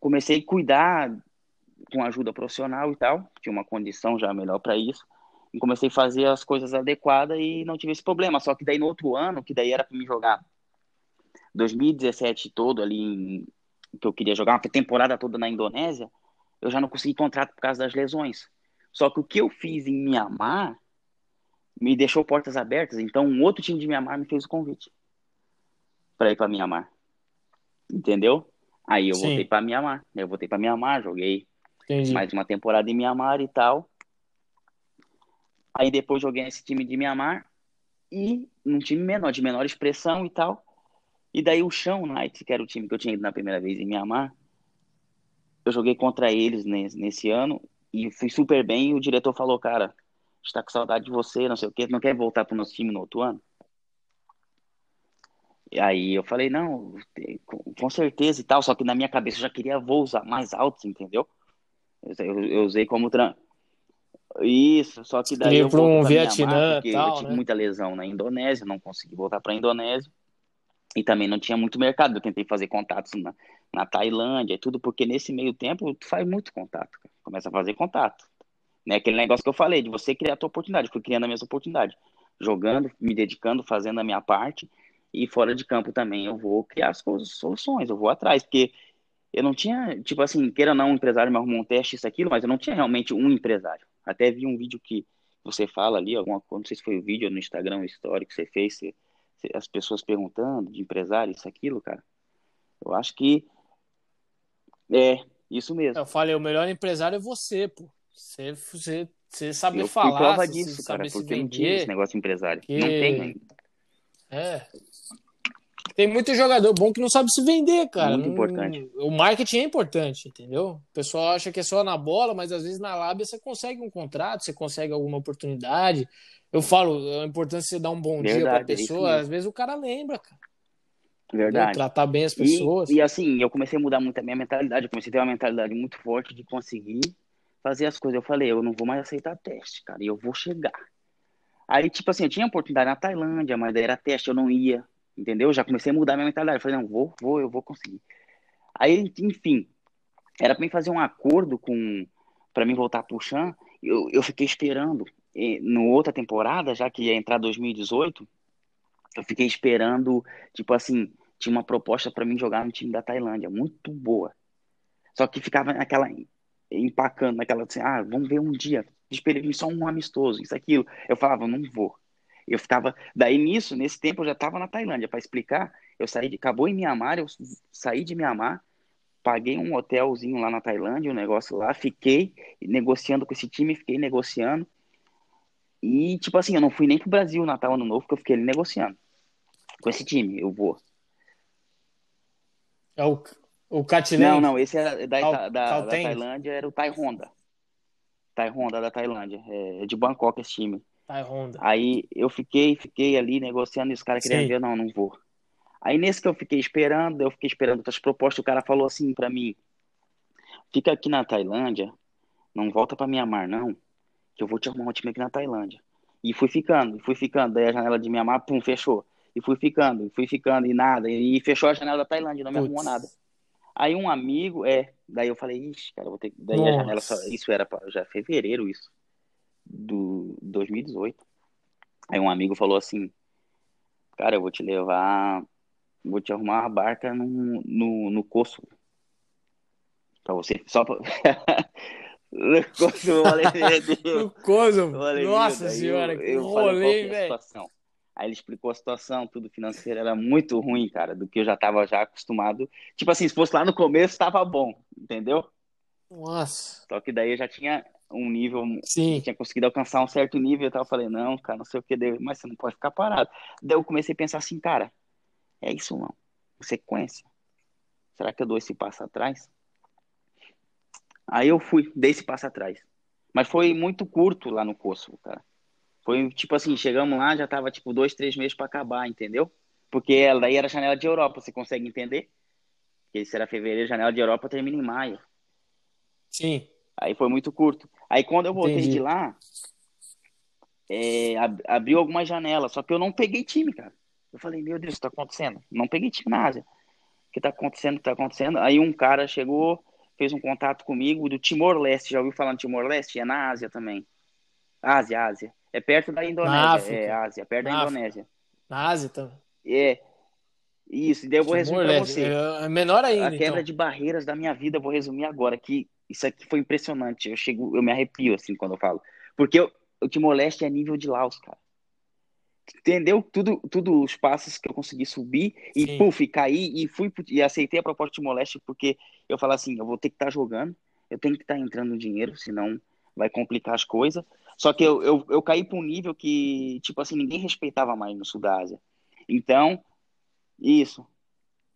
comecei a cuidar com ajuda profissional e tal, tinha uma condição já melhor para isso. E comecei a fazer as coisas adequadas e não tive esse problema. Só que daí no outro ano, que daí era para me jogar 2017 todo ali, em, que eu queria jogar uma temporada toda na Indonésia, eu já não consegui contrato por causa das lesões. Só que o que eu fiz em Mianmar me deixou portas abertas. Então um outro time de Mianmar me fez o convite para ir para Mianmar. Entendeu? Aí eu Sim. voltei para Mianmar. Eu voltei para Mianmar, joguei Entendi. mais uma temporada em Mianmar e tal. Aí depois joguei nesse time de Mianmar. e num time menor, de menor expressão e tal. E daí o Chão Knights, que era o time que eu tinha ido na primeira vez em Mianmar, eu joguei contra eles nesse, nesse ano e fui super bem. E o diretor falou, cara, está com saudade de você, não sei o quê, não quer voltar para o nosso time no outro ano? E aí eu falei, não, com certeza e tal, só que na minha cabeça eu já queria voos mais altos, entendeu? Eu, eu usei como tran... Isso, só que daí eu para um Vietnã porque tal, eu tive né? muita lesão na Indonésia, não consegui voltar para a Indonésia. E também não tinha muito mercado. Eu tentei fazer contatos na, na Tailândia e tudo, porque nesse meio tempo tu faz muito contato. Cara. Começa a fazer contato. Né? Aquele negócio que eu falei, de você criar a tua oportunidade. Fui criando a minha oportunidade. Jogando, me dedicando, fazendo a minha parte. E fora de campo também eu vou criar as soluções, eu vou atrás. Porque eu não tinha, tipo assim, queira ou não, um empresário me arrumou um teste, isso, aquilo, mas eu não tinha realmente um empresário. Até vi um vídeo que você fala ali, alguma coisa, não sei se foi o vídeo no Instagram, histórico que você fez, você, as pessoas perguntando de empresário, isso, aquilo, cara. Eu acho que é isso mesmo. Eu falei, o melhor empresário é você, pô. Você, você, você sabe eu falar, prova disso, cara, se porque não tinha vender. esse negócio empresário. que- Não tem ainda. É. Tem muito jogador bom que não sabe se vender, cara. Muito Não- importante. O marketing é importante, entendeu? O pessoal acha que é só na bola, mas às vezes na lábia você consegue um contrato, você consegue alguma oportunidade. Eu falo, a importância de você dar um bom dia Verdade, pra é pessoa, mesmo. às vezes o cara lembra, cara. Verdade. Tratar bem as E, pessoas. e assim, eu comecei a mudar muito a minha mentalidade. Eu comecei a ter uma mentalidade muito forte de conseguir fazer as coisas. Eu falei, eu não vou mais aceitar teste, cara, e eu vou chegar. Aí, tipo assim, eu tinha oportunidade na Tailândia, mas daí era teste, eu não ia, entendeu? Já comecei a mudar minha mentalidade. Eu falei, não, vou, vou, eu vou conseguir. Aí, enfim, era pra mim fazer um acordo com, pra mim voltar pro Chan. Eu, eu fiquei esperando, e, no outra temporada, já que ia entrar 2018, eu fiquei esperando, tipo assim, tinha uma proposta pra mim jogar no time da Tailândia, muito boa. Só que ficava naquela empacando, naquela assim, ah, vamos ver um dia, vir só um amistoso, isso aquilo. Eu falava, não vou. Eu ficava, daí nisso, nesse tempo eu já estava na Tailândia para explicar. Eu saí de, acabou em Mianmar, eu saí de Mianmar, paguei um hotelzinho lá na Tailândia, um negócio lá, fiquei negociando com esse time, fiquei negociando. E tipo assim, eu não fui nem pro Brasil Natal Ano Novo, porque eu fiquei negociando com esse time. Eu vou. É o, o Catilene. Não, não, esse era da, da, da. Tailândia, era o Tai Honda. Tai Honda da Tailândia, é de Bangkok esse time. Tá, Honda. Aí eu fiquei, fiquei ali negociando e os caras queriam ver, não, não vou. Aí nesse que eu fiquei esperando, eu fiquei esperando outras propostas, o cara falou assim pra mim, fica aqui na Tailândia, não volta pra Mianmar não, que eu vou te arrumar um time aqui na Tailândia. E fui ficando, fui ficando, daí a janela de Mianmar, pum, fechou. E fui ficando, e fui ficando, e nada, e fechou a janela da Tailândia, não me arrumou nada. Aí um amigo, é, daí eu falei, ixi, cara, vou ter que. Daí a Nossa. janela só. Isso era pra, já fevereiro, isso. Do 2018. Aí um amigo falou assim, cara, eu vou te levar. Vou te arrumar uma barca no, no, no Kosovo. Pra você. Só pra. no Kosovo, eu falei, meu Deus. O Kosovo. Falei, Nossa senhora, eu, que eu rolê, é a velho. Aí ele explicou a situação, tudo financeiro era muito ruim, cara, do que eu já tava já acostumado. Tipo assim, se fosse lá no começo, tava bom, entendeu? Nossa. Só que daí eu já tinha um nível, Sim. tinha conseguido alcançar um certo nível, e tal. Eu falei, não, cara, não sei o que, deu, mas você não pode ficar parado. Daí eu comecei a pensar assim, cara, é isso não, sequência. Será que eu dou esse passo atrás? Aí eu fui, dei esse passo atrás. Mas foi muito curto lá no Kosovo, cara. Foi tipo assim, chegamos lá, já tava tipo dois, três meses para acabar, entendeu? Porque ela daí era janela de Europa, você consegue entender? Porque isso era fevereiro, janela de Europa termina em maio. Sim. Aí foi muito curto. Aí quando eu voltei Entendi. de lá, é, ab- abriu algumas janelas, só que eu não peguei time, cara. Eu falei, meu Deus, o que tá acontecendo? Não peguei time na Ásia. O que tá acontecendo? O que tá acontecendo? Aí um cara chegou, fez um contato comigo do Timor-Leste. Já ouviu falar do Timor-Leste? É na Ásia também. Ásia, Ásia. É perto da Indonésia. É Ásia, perto da. Indonésia. Na Ásia também. É. Isso, e daí eu vou resumir pra Timor-Leste. você. É menor ainda, A quebra então. de barreiras da minha vida, eu vou resumir agora, que isso aqui foi impressionante. Eu chego, eu me arrepio assim quando eu falo. Porque eu, o Timor-Leste é nível de Laos, cara. Entendeu? Tudo, tudo os passos que eu consegui subir e Sim. puf, caí e fui e aceitei a proposta do Timor-Leste porque eu falo assim, eu vou ter que estar jogando, eu tenho que estar entrando dinheiro, senão vai complicar as coisas. Só que eu, eu, eu caí para um nível que, tipo assim, ninguém respeitava mais no sul da Ásia. Então, isso.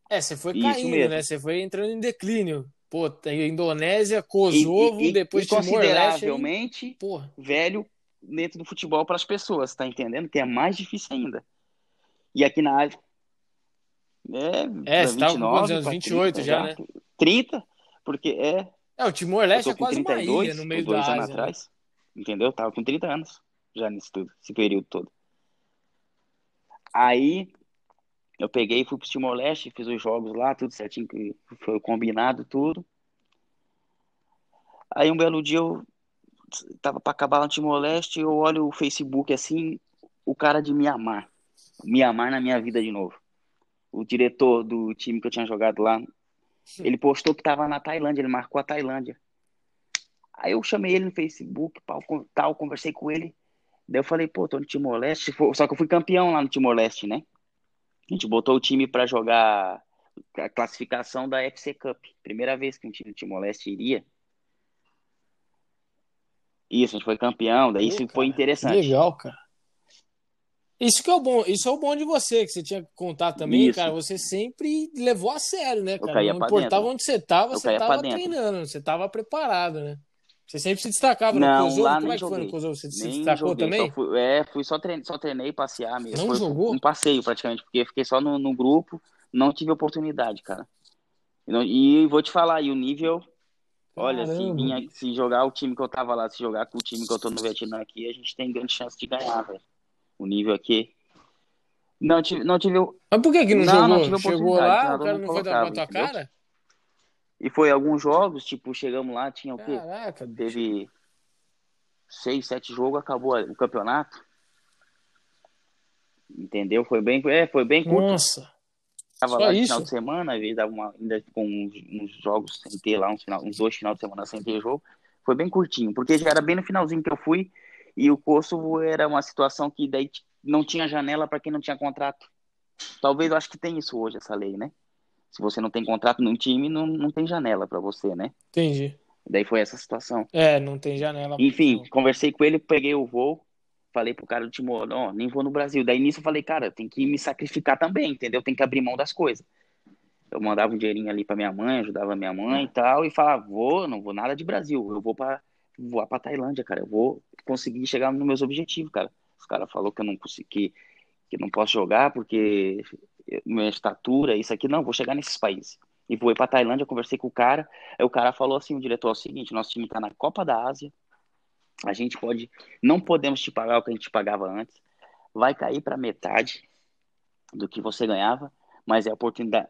É, você foi caindo, né? Você foi entrando em declínio. Pô, tem Indonésia, Kosovo, e, e, depois e consideravelmente velho dentro do futebol para as pessoas, tá entendendo? Que é mais difícil ainda. E aqui na Ásia. É, é você 29, tava com quantos anos? 28 30, já, já, né? 30, porque é. É, o Timor-Leste é quase 32, uma ilha no meio dois da anos Ásia, né? atrás. Entendeu? Tava com 30 anos já nisso tudo, esse período todo. Aí eu peguei e fui pro Timor-Leste, fiz os jogos lá, tudo certinho, que foi combinado, tudo. Aí um belo dia eu tava para acabar no Timor-Leste, eu olho o Facebook assim, o cara de Mianmar. Mianmar na minha vida de novo. O diretor do time que eu tinha jogado lá, ele postou que tava na Tailândia, ele marcou a Tailândia. Aí eu chamei ele no Facebook, tal, conversei com ele. Daí eu falei, pô, tô no Timor-Leste, só que eu fui campeão lá no Timor-Leste, né? A gente botou o time para jogar a classificação da FC Cup. Primeira vez que um time do Timor-Leste iria. Isso, a gente foi campeão, daí Pô, isso cara, foi interessante. Legal, cara. Isso que é o bom, isso é o bom de você, que você tinha que contar também, isso. cara. Você sempre levou a sério, né, cara? Não importava onde você tava, você tava treinando, você tava preparado, né? Você sempre se destacava não, no Kosovo? Como é que joguei. foi no Kosovo? Você se destacou joguei, também? Fui, é, fui só treinei, só treinei passear mesmo. Não foi jogou? Um passeio praticamente, porque fiquei só no, no grupo, não tive oportunidade, cara. E, e vou te falar, e o nível, olha, se, se jogar o time que eu tava lá, se jogar com o time que eu tô no Vietnã aqui, a gente tem grande chance de ganhar, velho. O nível aqui. Não tive, não tive. Mas por que que não, não jogou? Não Chegou lá, o cara não foi dar pra tua cara? E foi alguns jogos, tipo, chegamos lá, tinha o quê? Caraca, Teve seis, sete jogos, acabou o campeonato. Entendeu? Foi bem, é, foi bem curto. Nossa. Tava Só lá no final de semana, às vezes dava uma, ainda com uns, uns, jogos sem ter lá, uns, final, uns dois final de semana sem ter jogo. Foi bem curtinho, porque já era bem no finalzinho que eu fui e o Kosovo era uma situação que daí não tinha janela para quem não tinha contrato. Talvez eu acho que tem isso hoje, essa lei, né? Se você não tem contrato num time, não, não tem janela para você, né? Entendi. Daí foi essa situação. É, não tem janela. Enfim, conversei com ele, peguei o voo, falei pro cara do Timor, ó, nem vou no Brasil. Daí nisso eu falei, cara, tem que me sacrificar também, entendeu? Tem que abrir mão das coisas. Eu mandava um dinheirinho ali pra minha mãe, ajudava minha mãe e tal, e falava, vou, não vou nada de Brasil, eu vou para voar pra Tailândia, cara, eu vou conseguir chegar nos meus objetivos, cara. Os caras falou que eu não consegui, que não posso jogar porque minha estatura, isso aqui, não, vou chegar nesses países. E voei para Tailândia, conversei com o cara, aí o cara falou assim, o diretor, é o seguinte, nosso time está na Copa da Ásia, a gente pode, não podemos te pagar o que a gente pagava antes, vai cair para metade do que você ganhava, mas é a oportunidade,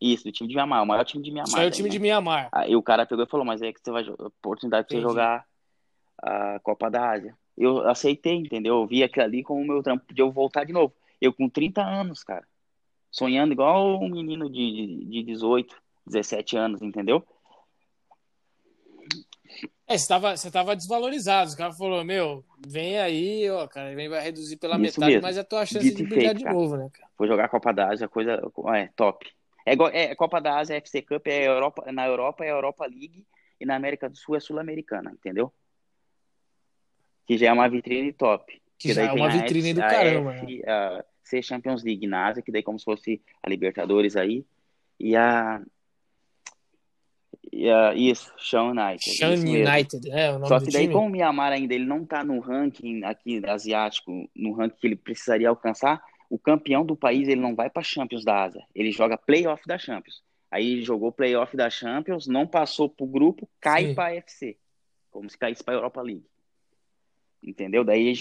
isso, do time de Mianmar, o maior time de Mianmar. É o time né? de Mianmar. Aí o cara pegou e falou, mas é que você vai, oportunidade de você jogar a Copa da Ásia. Eu aceitei, entendeu? Eu vi aquilo ali como o meu trampo de eu voltar de novo. Eu com 30 anos, cara sonhando igual um menino de, de 18, 17 anos, entendeu? É, você tava, você tava desvalorizado. Os caras falaram, meu, vem aí, ó, cara, vem vai reduzir pela Isso metade, mesmo. mas é a tua chance Dito de brilhar de novo, né, cara? Vou jogar a Copa da Ásia, coisa é top. É, é Copa da Ásia, FC Cup, é Europa, na Europa é Europa League e na América do Sul é Sul-Americana, entendeu? Que já é uma vitrine top. Que, já é uma vitrine do caramba. F, né? a, ser Champions League na Ásia, que daí como se fosse a Libertadores aí, e a e a, isso, Sean United. Sean United, é o nome Só que daí, time? como o Myanmar ainda ele não tá no ranking aqui asiático, no ranking que ele precisaria alcançar, o campeão do país ele não vai para Champions da Ásia, ele joga playoff da Champions. Aí ele jogou playoff da Champions, não passou pro grupo, cai para FC, como se caísse para Europa League. Entendeu? Daí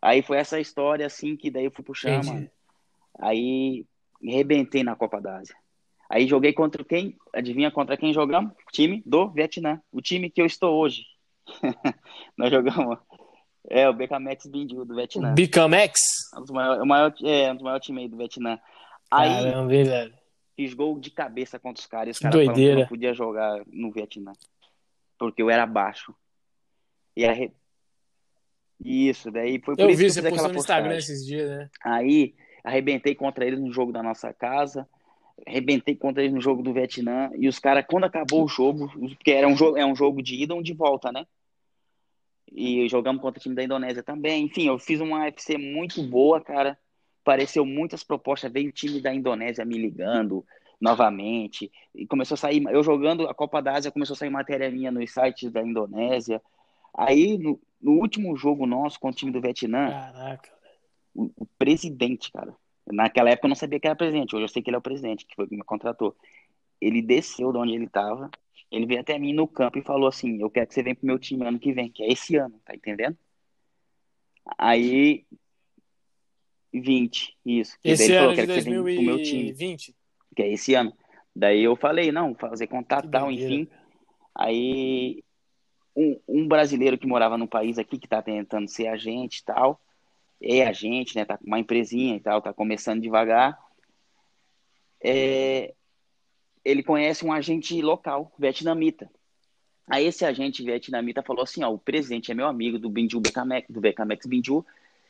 aí foi essa história assim que daí eu fui pro Chama. Entendi. Aí rebentei na Copa da Ásia. Aí joguei contra quem? Adivinha contra quem jogamos? O time do Vietnã. O time que eu estou hoje. Nós jogamos. É, o Becamex Bindu do Vietnã. Becamex? Um dos maiores, o maior, é, um dos maiores times aí do Vietnã. Aí, Caramba, velho. Fiz gol de cabeça contra os caras. Os caras falaram que eu não podia jogar no Vietnã. Porque eu era baixo. E aí. Isso, daí foi por eu isso vi que você postou no Instagram esses dias, né? Aí arrebentei contra eles no jogo da nossa casa, arrebentei contra eles no jogo do Vietnã, e os caras, quando acabou o jogo, porque era um jogo, é um jogo de ida ou de volta, né? E jogamos contra o time da Indonésia também. Enfim, eu fiz uma UFC muito boa, cara. Pareceu muitas propostas. Veio o time da Indonésia me ligando novamente. E começou a sair. Eu jogando a Copa da Ásia, começou a sair matéria minha nos sites da Indonésia. Aí, no, no último jogo nosso com o time do Vietnã, Caraca. o, o presidente, cara. Naquela época eu não sabia que era presidente. Hoje eu sei que ele é o presidente, que foi que me contratou. Ele desceu de onde ele estava. Ele veio até mim no campo e falou assim: Eu quero que você venha pro meu time ano que vem, que é esse ano, tá entendendo? Aí. 20, isso. Esse ele falou: ano de Quero que você venha pro meu time, 2020? que é esse ano. Daí eu falei: Não, fazer contato e tal, enfim. Aí. Um, um brasileiro que morava no país aqui, que tá tentando ser agente e tal, é agente, né? Tá com uma empresinha e tal, tá começando devagar. É, ele conhece um agente local, vietnamita. Aí esse agente vietnamita falou assim, ó, o presidente é meu amigo do Binju Becamex, do Becamex Binju,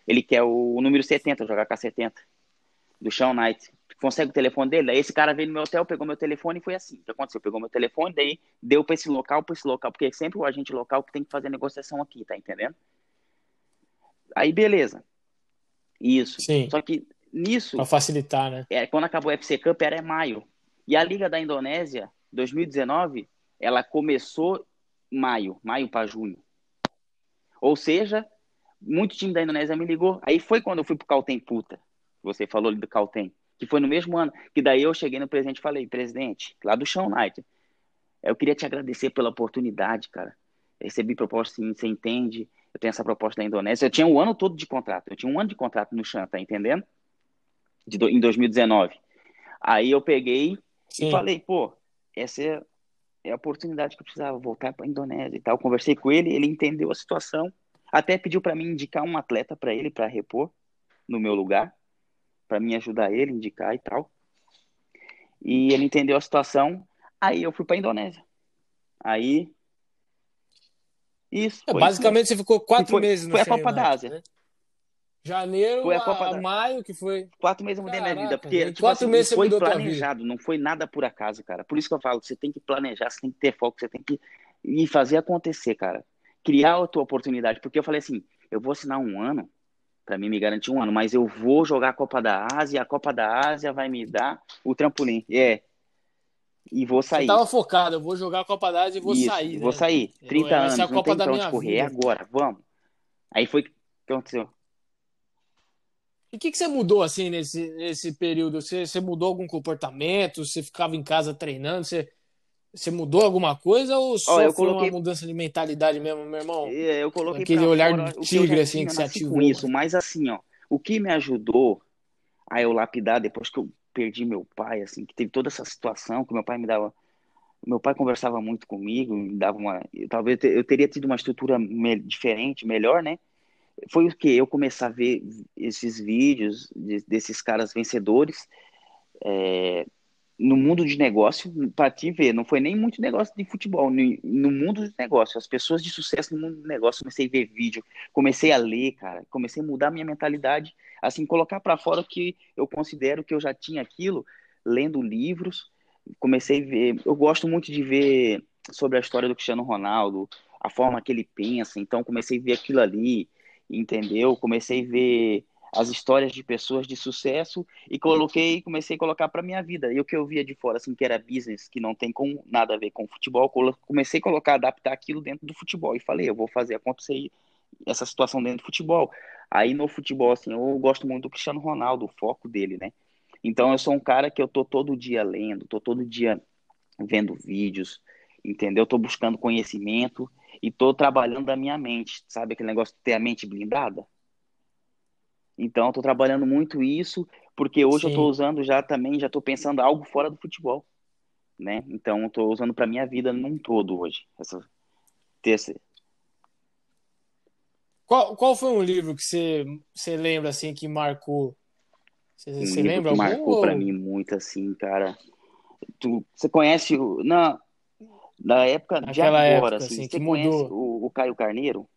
ele quer o número 70, jogar com a 70, do Sean Knight. Consegue o telefone dele? Aí esse cara veio no meu hotel, pegou meu telefone e foi assim. O que aconteceu? Pegou meu telefone, daí deu pra esse local, pra esse local, porque é sempre o agente local que tem que fazer a negociação aqui, tá entendendo? Aí beleza. Isso. Sim. Só que nisso, Pra facilitar, né? é, quando acabou o FC Cup era em maio. E a Liga da Indonésia, 2019, ela começou em maio, maio para junho. Ou seja, muito time da Indonésia me ligou. Aí foi quando eu fui pro Caltem Puta. Você falou ali do Caltem. Que foi no mesmo ano. Que daí eu cheguei no presidente e falei, presidente, lá do Chão Night, eu queria te agradecer pela oportunidade, cara. Recebi proposta, sim, você entende? Eu tenho essa proposta da Indonésia. Eu tinha um ano todo de contrato. Eu tinha um ano de contrato no Chão, tá entendendo? De em 2019. Aí eu peguei Sim. e falei, pô, essa é, é a oportunidade que eu precisava voltar para a Indonésia e tal. Conversei com ele, ele entendeu a situação, até pediu para mim indicar um atleta para ele para repor no meu lugar, para mim ajudar ele, indicar e tal. E ele entendeu a situação, aí eu fui para a Indonésia. Aí isso, É, basicamente você ficou quatro foi- meses no foi a Copa da Ásia. né? Janeiro Foi a Copa a da- maio, que foi. quatro meses eu mudei minha vida, porque tipo quatro assim, meses você foi planejado, não foi nada por acaso, cara. Por isso que eu falo, você tem que planejar, você tem que ter foco, você tem que ir fazer acontecer, cara. Criar a tua oportunidade, porque eu falei assim, eu vou assinar um ano, pra mim me garantir um ano, mas eu vou jogar a Copa da Ásia, a Copa da Ásia vai me dar o trampolim. É. E vou Você sair. tava focado, eu vou jogar a Copa da Ásia e vou Isso, sair. vou né? sair. Eu- 30 vai anos, não tem da pra onde correr, é agora, vamos. Aí foi o que aconteceu. E o que, que você mudou assim nesse, nesse período? Você, você mudou algum comportamento? Você ficava em casa treinando? Você, você mudou alguma coisa ou só eu foi coloquei- uma mudança de mentalidade mesmo, meu irmão? É, Eu coloquei Aquele olhar fora que eu tigre, já assim, que eu se nasci ativou, com isso, mas assim, ó, o que me ajudou a eu lapidar depois que eu perdi meu pai, assim, que teve toda essa situação, que meu pai me dava, meu pai conversava muito comigo, me dava uma, eu- talvez eu eu teria tido uma estrutura me- diferente, melhor, né? Foi o que eu começar a ver esses vídeos de- desses caras vencedores é, no mundo de negócio, para te ver, não foi nem muito negócio de futebol, no, no mundo de negócio, as pessoas de sucesso no mundo de negócio, comecei a ver vídeo, comecei a ler, cara, comecei a mudar minha mentalidade, assim, colocar para fora o que eu considero que eu já tinha aquilo, lendo livros, comecei a ver, eu gosto muito de ver sobre a história do Cristiano Ronaldo, a forma que ele pensa, então comecei a ver aquilo ali, entendeu? Comecei a ver as histórias de pessoas de sucesso e coloquei, comecei a colocar para minha vida. E o que eu via de fora, assim, que era business, que não tem com, nada a ver com futebol, comecei a colocar, adaptar aquilo dentro do futebol. E falei, eu vou fazer acontecer essa situação dentro do futebol. Aí no futebol, assim, eu gosto muito do Cristiano Ronaldo, o foco dele, né? Então eu sou um cara que eu tô todo dia lendo, tô todo dia vendo vídeos, entendeu? Tô buscando conhecimento e tô trabalhando a minha mente, sabe aquele negócio de ter a mente blindada? Então, eu tô trabalhando muito isso, porque hoje eu Sim. tô usando já também, já tô pensando algo fora do futebol, né? Então, eu tô usando para minha vida num todo hoje. Essa, ter esse- Qual, qual foi um livro que você, você lembra assim que marcou? Você, um você livro lembra que algum? marcou para ou- mim muito assim, cara. Tu, você conhece o na da época de Naquela agora, época, assim, assim, você que conhece o, o Caio Carneiro?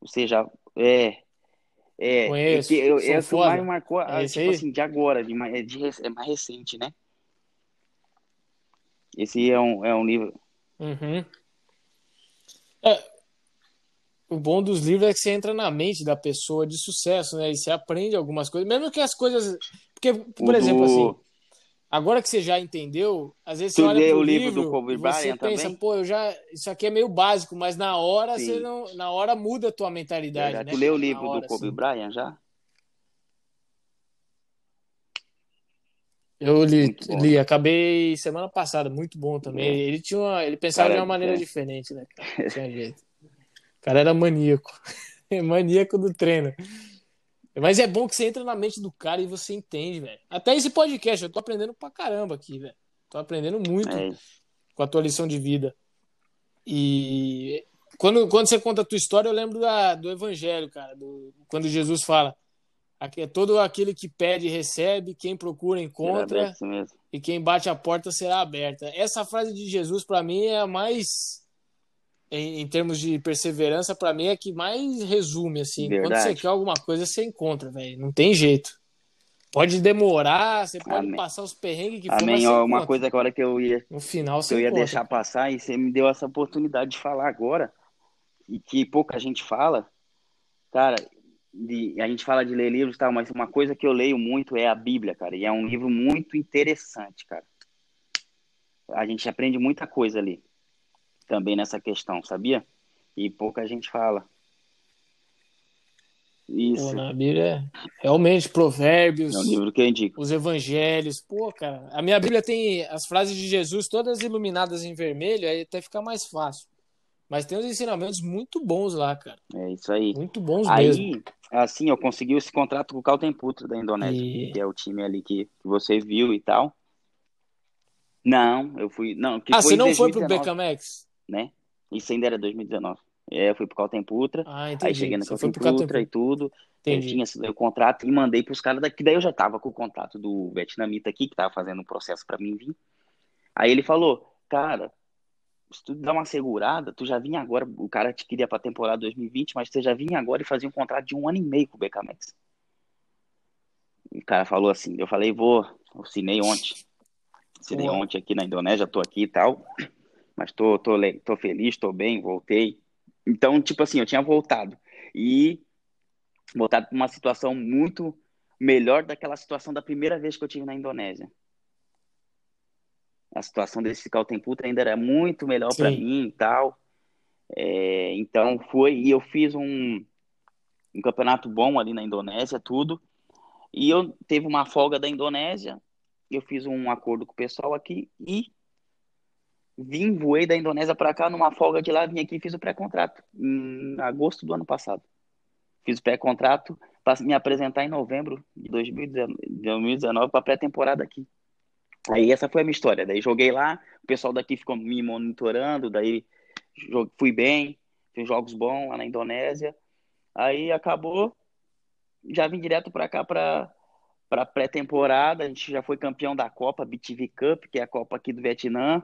Você já é é, Conheço, é que é o que mais marcou, É ah, tipo assim, de agora, de, mais- é de, é mais recente, né? Esse é um, é um livro. Uhum. É, o bom dos livros é que você entra na mente da pessoa de sucesso, né? E você aprende algumas coisas, mesmo que as coisas. Porque, por exemplo, assim, agora que você já entendeu, às vezes tu você olha pro o livro, livro do Kobe você Bryant pensa, também? pô, eu já. Isso aqui é meio básico, mas na hora Sim. você não. Na hora muda a tua mentalidade, Verdade. né? Tu leu o livro hora, do Kobe assim. Bryant já? Eu li, li, né? acabei semana passada, muito bom também. É. Ele tinha uma, ele pensava Cara, de uma maneira é. diferente, né, cara? Não tinha jeito. O cara era maníaco. maníaco do treino. Mas é bom que você entra na mente do cara e você entende, velho. Até esse podcast, eu tô aprendendo pra caramba aqui, velho. Tô aprendendo muito É, com a tua lição de vida. E quando, quando você conta a tua história, eu lembro da, do evangelho, cara. do- quando Jesus fala: "Aqui é todo aquele que pede recebe, quem procura encontra, e quem bate a porta será aberta. Essa frase de Jesus, para mim, é a mais, em, em termos de perseverança, para mim é que mais resume. Assim, quando Verdade. você quer alguma coisa, você encontra, velho. Não tem jeito. Pode demorar, você pode Amém. passar os perrengues que for, Amém. você Ó, uma encontra. coisa agora que eu ia, No final, você eu ia encontra. deixar passar e você me deu essa oportunidade de falar agora e que pouca gente fala, cara. De, a gente fala de ler livros e tal, mas uma coisa que eu leio muito é a Bíblia, cara. E é um livro muito interessante, cara. A gente aprende muita coisa ali também nessa questão, sabia? E pouca gente fala. Pô, Isso. na Bíblia, realmente, provérbios, É um livro que eu indico. os evangelhos. Pô, cara, a minha Bíblia tem as frases de Jesus todas iluminadas em vermelho, aí até fica mais fácil. Mas tem uns ensinamentos muito bons lá, cara. É isso aí. Muito bons mesmo. Aí, assim, eu consegui esse contrato com o Caltemputra da Indonésia, E- que é o time ali que, que você viu e tal. Não, eu fui. Não, que Ah, você não foi pro 2019, Becamex? Né? Isso ainda era 2019. É, eu fui pro Caltemputra, Ah, aí entendi. cheguei Você foi pro Caltemputra e tudo. Eu Entendi. tinha esse- o contrato e mandei pros caras daqui. Daí eu já tava com o contato do vietnamita aqui, que tava fazendo um processo pra mim vir. Aí ele falou, cara, se tu dá uma segurada, tu já vinha agora, o cara te queria pra temporada 2020, mas você já vinha agora e fazia um contrato de um ano e meio com o Becamex. O cara falou assim, eu falei, vou, eu assinei ontem. Assinei ontem aqui na Indonésia, tô aqui e tal, mas tô, tô, tô feliz, tô bem, voltei. Então, tipo assim, eu tinha voltado. E voltado para uma situação muito melhor daquela situação da primeira vez que eu tive na Indonésia. A situação desse Caltemputra ainda era muito melhor para mim e tal. É, então foi e eu fiz um, um campeonato bom ali na Indonésia, tudo. E eu teve uma folga da Indonésia, eu fiz um acordo com o pessoal aqui e vim, voei da Indonésia para cá numa folga de lá, vim aqui e fiz o pré-contrato em agosto do ano passado. Fiz o pré-contrato para me apresentar em novembro de 2019 para pré-temporada aqui. Aí essa foi a minha história. Daí joguei lá, o pessoal daqui ficou me monitorando, daí fui bem, fiz jogos bons lá na Indonésia. Aí acabou, já vim direto para cá para para pré-temporada. A gente já foi campeão da Copa BTV Cup, que é a Copa aqui do Vietnã.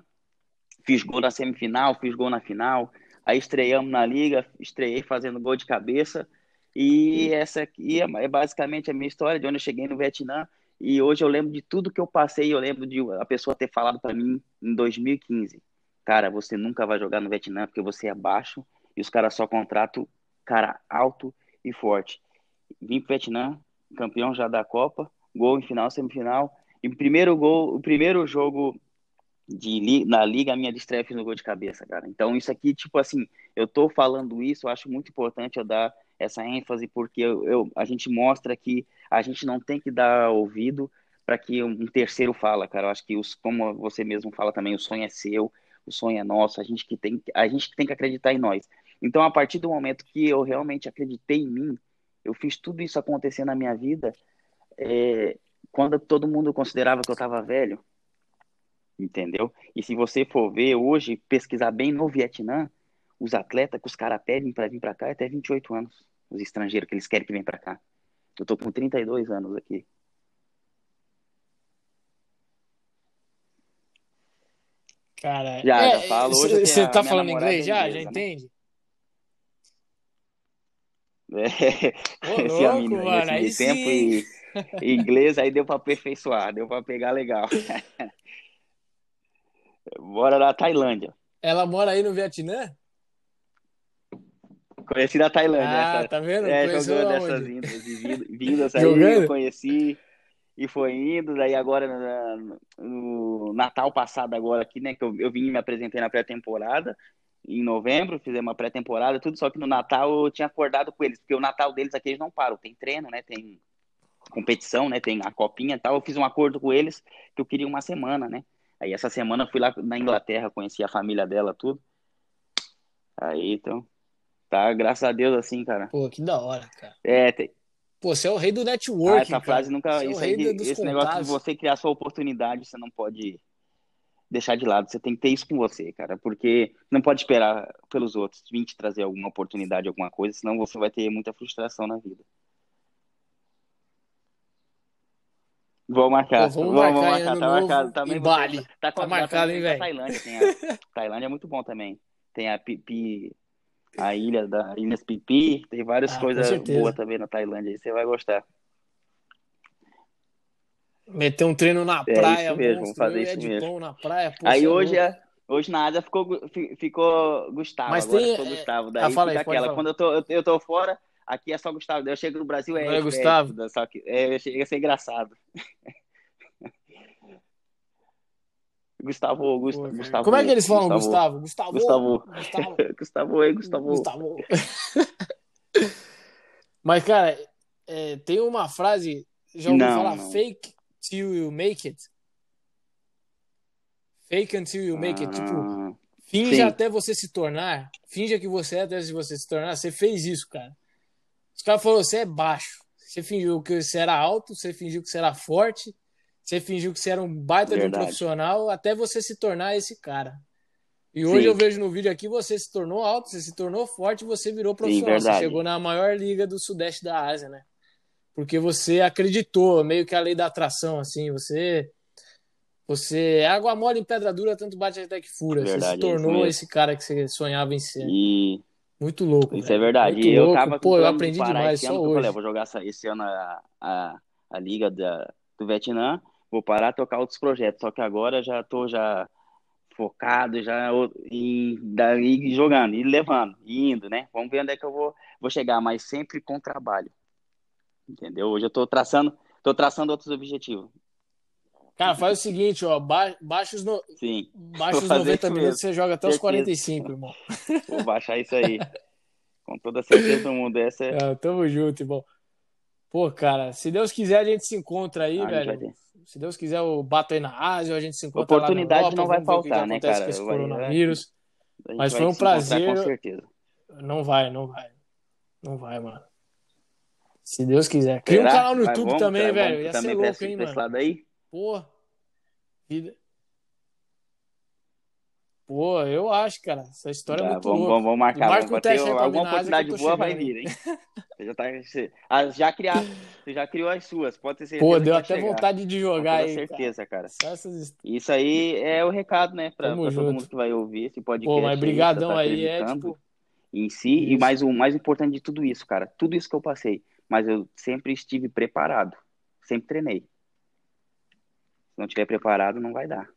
Fiz gol na semifinal, fiz gol na final. Aí estreamos na liga, estreiei fazendo gol de cabeça. E essa aqui é é basicamente a minha história de onde eu cheguei no Vietnã. E hoje eu lembro de tudo que eu passei. Eu lembro de a pessoa ter falado para mim em 2015: Cara, você nunca vai jogar no Vietnã porque você é baixo e os caras só contratam cara alto e forte. Vim pro Vietnã, campeão já da Copa, gol em final, semifinal. E o primeiro gol, o primeiro jogo de na liga, a minha fiz no gol de cabeça, cara. Então isso aqui, tipo assim, eu tô falando isso, eu acho muito importante eu dar essa ênfase porque eu, eu- a gente mostra que a gente não tem que dar ouvido para que um terceiro fala, cara. Eu acho que os, como você mesmo fala também, o sonho é seu, o sonho é nosso, a gente que tem, a gente que tem que acreditar em nós. Então, a partir do momento que eu realmente acreditei em mim, eu fiz tudo isso acontecer na minha vida, é, quando todo mundo considerava que eu estava velho, entendeu? E se você for ver hoje, pesquisar bem no Vietnã, os atletas que os caras pedem para vir para cá é até 28 anos, os estrangeiros que eles querem que venham para cá. Eu tô com 32 anos aqui. Cara, Já, é, já falo. Hoje você tá falando inglês já? inglesa, Já né? entende? É, Ô, esse a louco, menina, mano, meio tempo e, e inglês aí deu para aperfeiçoar, deu para pegar legal. Bora na Tailândia. Ela mora aí no Vietnã? Conheci na Tailândia. Ah, essa, tá vendo? é, Conheceu jogando essas vindas vindas aí, Jogando? eu conheci e foi indo. Daí agora no Natal passado agora aqui, né? Que eu, eu vim e me apresentei na pré-temporada. Em novembro, fizemos uma pré-temporada, tudo, só que no Natal eu tinha acordado com eles, porque o Natal deles aqui eles não param, tem treino, né? Tem competição, né? Tem a copinha e tal. Eu fiz um acordo com eles que eu queria uma semana, né? Aí essa semana eu fui lá na Inglaterra, conheci a família dela, tudo. Aí, então, tá, graças a Deus, assim, cara. Pô, que da hora, cara. É, tem, Pô, você é o rei do ah, networking, essa cara. frase nunca, Você é isso rei aí, esse negócio de você criar sua oportunidade, você não pode deixar de lado. Você tem que ter isso com você, cara, porque não pode esperar pelos outros vir te trazer alguma oportunidade, alguma coisa, senão você vai ter muita frustração na vida. Vou marcar, Pô, vamos vamos, marcar marcar, tá marcado. Também Bali. tá, Tá convidado marcado, hein, velho? Tailândia, tem a, Tailândia é muito bom também. Tem a Pipi, a ilha da Ilhas Pipi, tem várias Ah, coisas boas também na Tailândia, aí você vai gostar. Meter um treino na É praia, isso mesmo, monstro, fazer e isso Ed mesmo. Na praia, Aí é hoje, é, hoje na Ásia ficou, ficou Gustavo, Mas agora tem, é, Gustavo. Daí ah, aí, fica pode aquela, quando eu tô, eu, eu tô fora, aqui é só Gustavo. Eu chego no Brasil, é Agora é Ed, Gustavo. Ed, só que é, chega a ser engraçado. Gustavo, Pô, Gustavo, Como é que eles falam, Gustavo, Gustavo? Gustavo? Gustavo, Gustavo? Gustavo, ei, Gustavo. Gustavo. Mas, cara, é, tem uma frase, já ouviu Não, falar? não. Fake till you make it. Fake until you make it. Tipo, Ah, finja sim. até você se tornar. Finja que você é até você se tornar. Você fez isso, cara. Os caras falaram, você é baixo. Você fingiu que você era alto, você fingiu que você era forte, você fingiu que você era um baita de um Verdade. profissional, até você se tornar esse cara. E hoje Sim. eu vejo no vídeo aqui, você se tornou alto, você se tornou forte, você virou profissional. você verdade. chegou na maior liga do sudeste da Ásia, né? Porque você acreditou, meio que a lei da atração, assim, você... Você é água mole em pedra dura, tanto bate até que fura. você Verdade, se é tornou mesmo. esse cara que você sonhava em ser. e Muito louco. Isso velho. é verdade. Muito eu louco. tava com Pô, eu de aprendi parar demais esse só ano, eu falei, vou jogar essa- esse ano a, a, a liga da, do Vietnã, vou parar tocar outros projetos, só que agora já tô já focado já em daí jogando, e levando, e indo, né? Vamos ver onde é que eu vou, vou chegar, mas sempre com trabalho. Entendeu? Hoje eu tô traçando, tô traçando outros objetivos. Cara, faz o seguinte, ó. ba- Baixa os, no... Sim, Baixa os fazer 90 isso minutos, você joga até os Certeza. 45, irmão. vou baixar isso aí. Com toda certeza do mundo, essa é É, tamo junto, irmão. Pô, cara, se Deus quiser, a gente se encontra aí, Ah, vai velho. Se Deus quiser, eu bato aí na Ásia, a gente se encontra Oportunidade Europa, não vai faltar, né, cara? com esse Vai- coronavírus. Gente Mas vai foi um prazer. Com certeza. Não vai, não vai. Não vai, mano. Se Deus quiser. Cria um canal no Vai, YouTube vamos, também, cara, velho. Ia também ser louco, hein, mano. lado aí? Pô. Vida. Pô, eu acho, cara. Essa história é Tá, muito vamos, louca. vamos, marcar. Marca Vamos bater alguma oportunidade boa vai chegando, vir, hein? Você já, tá, você, ah, já, criar, você já criou as suas, pode ter certeza Pô, deu vai até chegar. vontade de Com jogar aí. certeza, cara. Cara. Essas Isso aí é o recado, né, pra, pra todo mundo que vai ouvir esse podcast. Pô, mas brigadão tá aí, é tipo. em si. E Isso. mais o mais importante de tudo isso, cara, tudo isso que eu passei, mas eu sempre estive preparado, sempre treinei. Se não estiver preparado, não vai dar.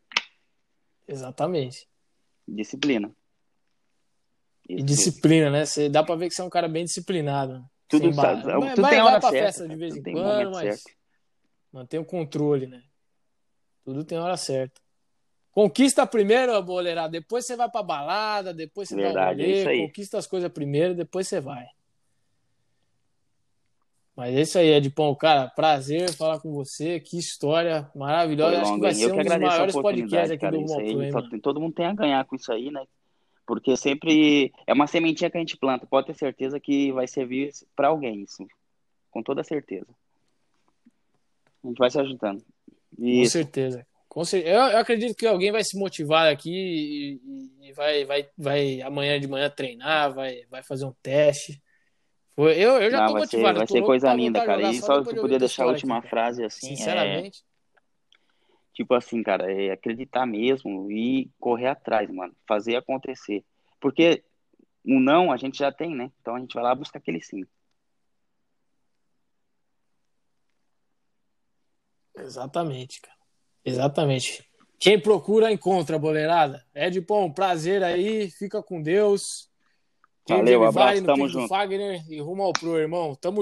Exatamente. Disciplina. E Isso. disciplina, né? Você, dá pra ver que você é um cara bem disciplinado. né? Tudo, sabe, vai- tudo vai- tem vai hora pra certa. festa de cara, vez em quando, mas certo. mantém o controle, né? Tudo tem hora certa. Conquista primeiro, boleirada, depois você vai pra balada, depois você Verdade, dá é rolê, isso aí. conquista as coisas primeiro, depois você vai. Mas é isso aí, Edpão, cara, prazer falar com você, que história maravilhosa. Acho que vai ser um dos maiores podcasts aqui cara. do tem- todo mundo tem a ganhar com isso aí, né? Porque sempre é uma sementinha que a gente planta. Pode ter certeza que vai servir pra alguém, isso. Com toda certeza. A gente vai se ajudando. Com Isso. certeza. Com cer- Eu, eu acredito que alguém vai se motivar aqui e, e- e vai, vai, vai amanhã de manhã treinar, vai, vai fazer um teste. Foi, eu, eu já Não, tô vai ser, motivado. vai eu tô ser coisa linda, cara. E só ouvir tua deixar a última aqui, frase assim, é Sinceramente, tipo assim, cara, é acreditar mesmo e correr atrás, mano. Fazer acontecer. Porque o não a gente já tem, né? Então a gente vai lá buscar aquele sim. exatamente, cara. Exatamente. Quem procura, encontra, boleirada. Edpom, prazer aí, fica com Deus. Valeu, abraço, tamo junto. Fagner e rumo ao pro, irmão. Tamo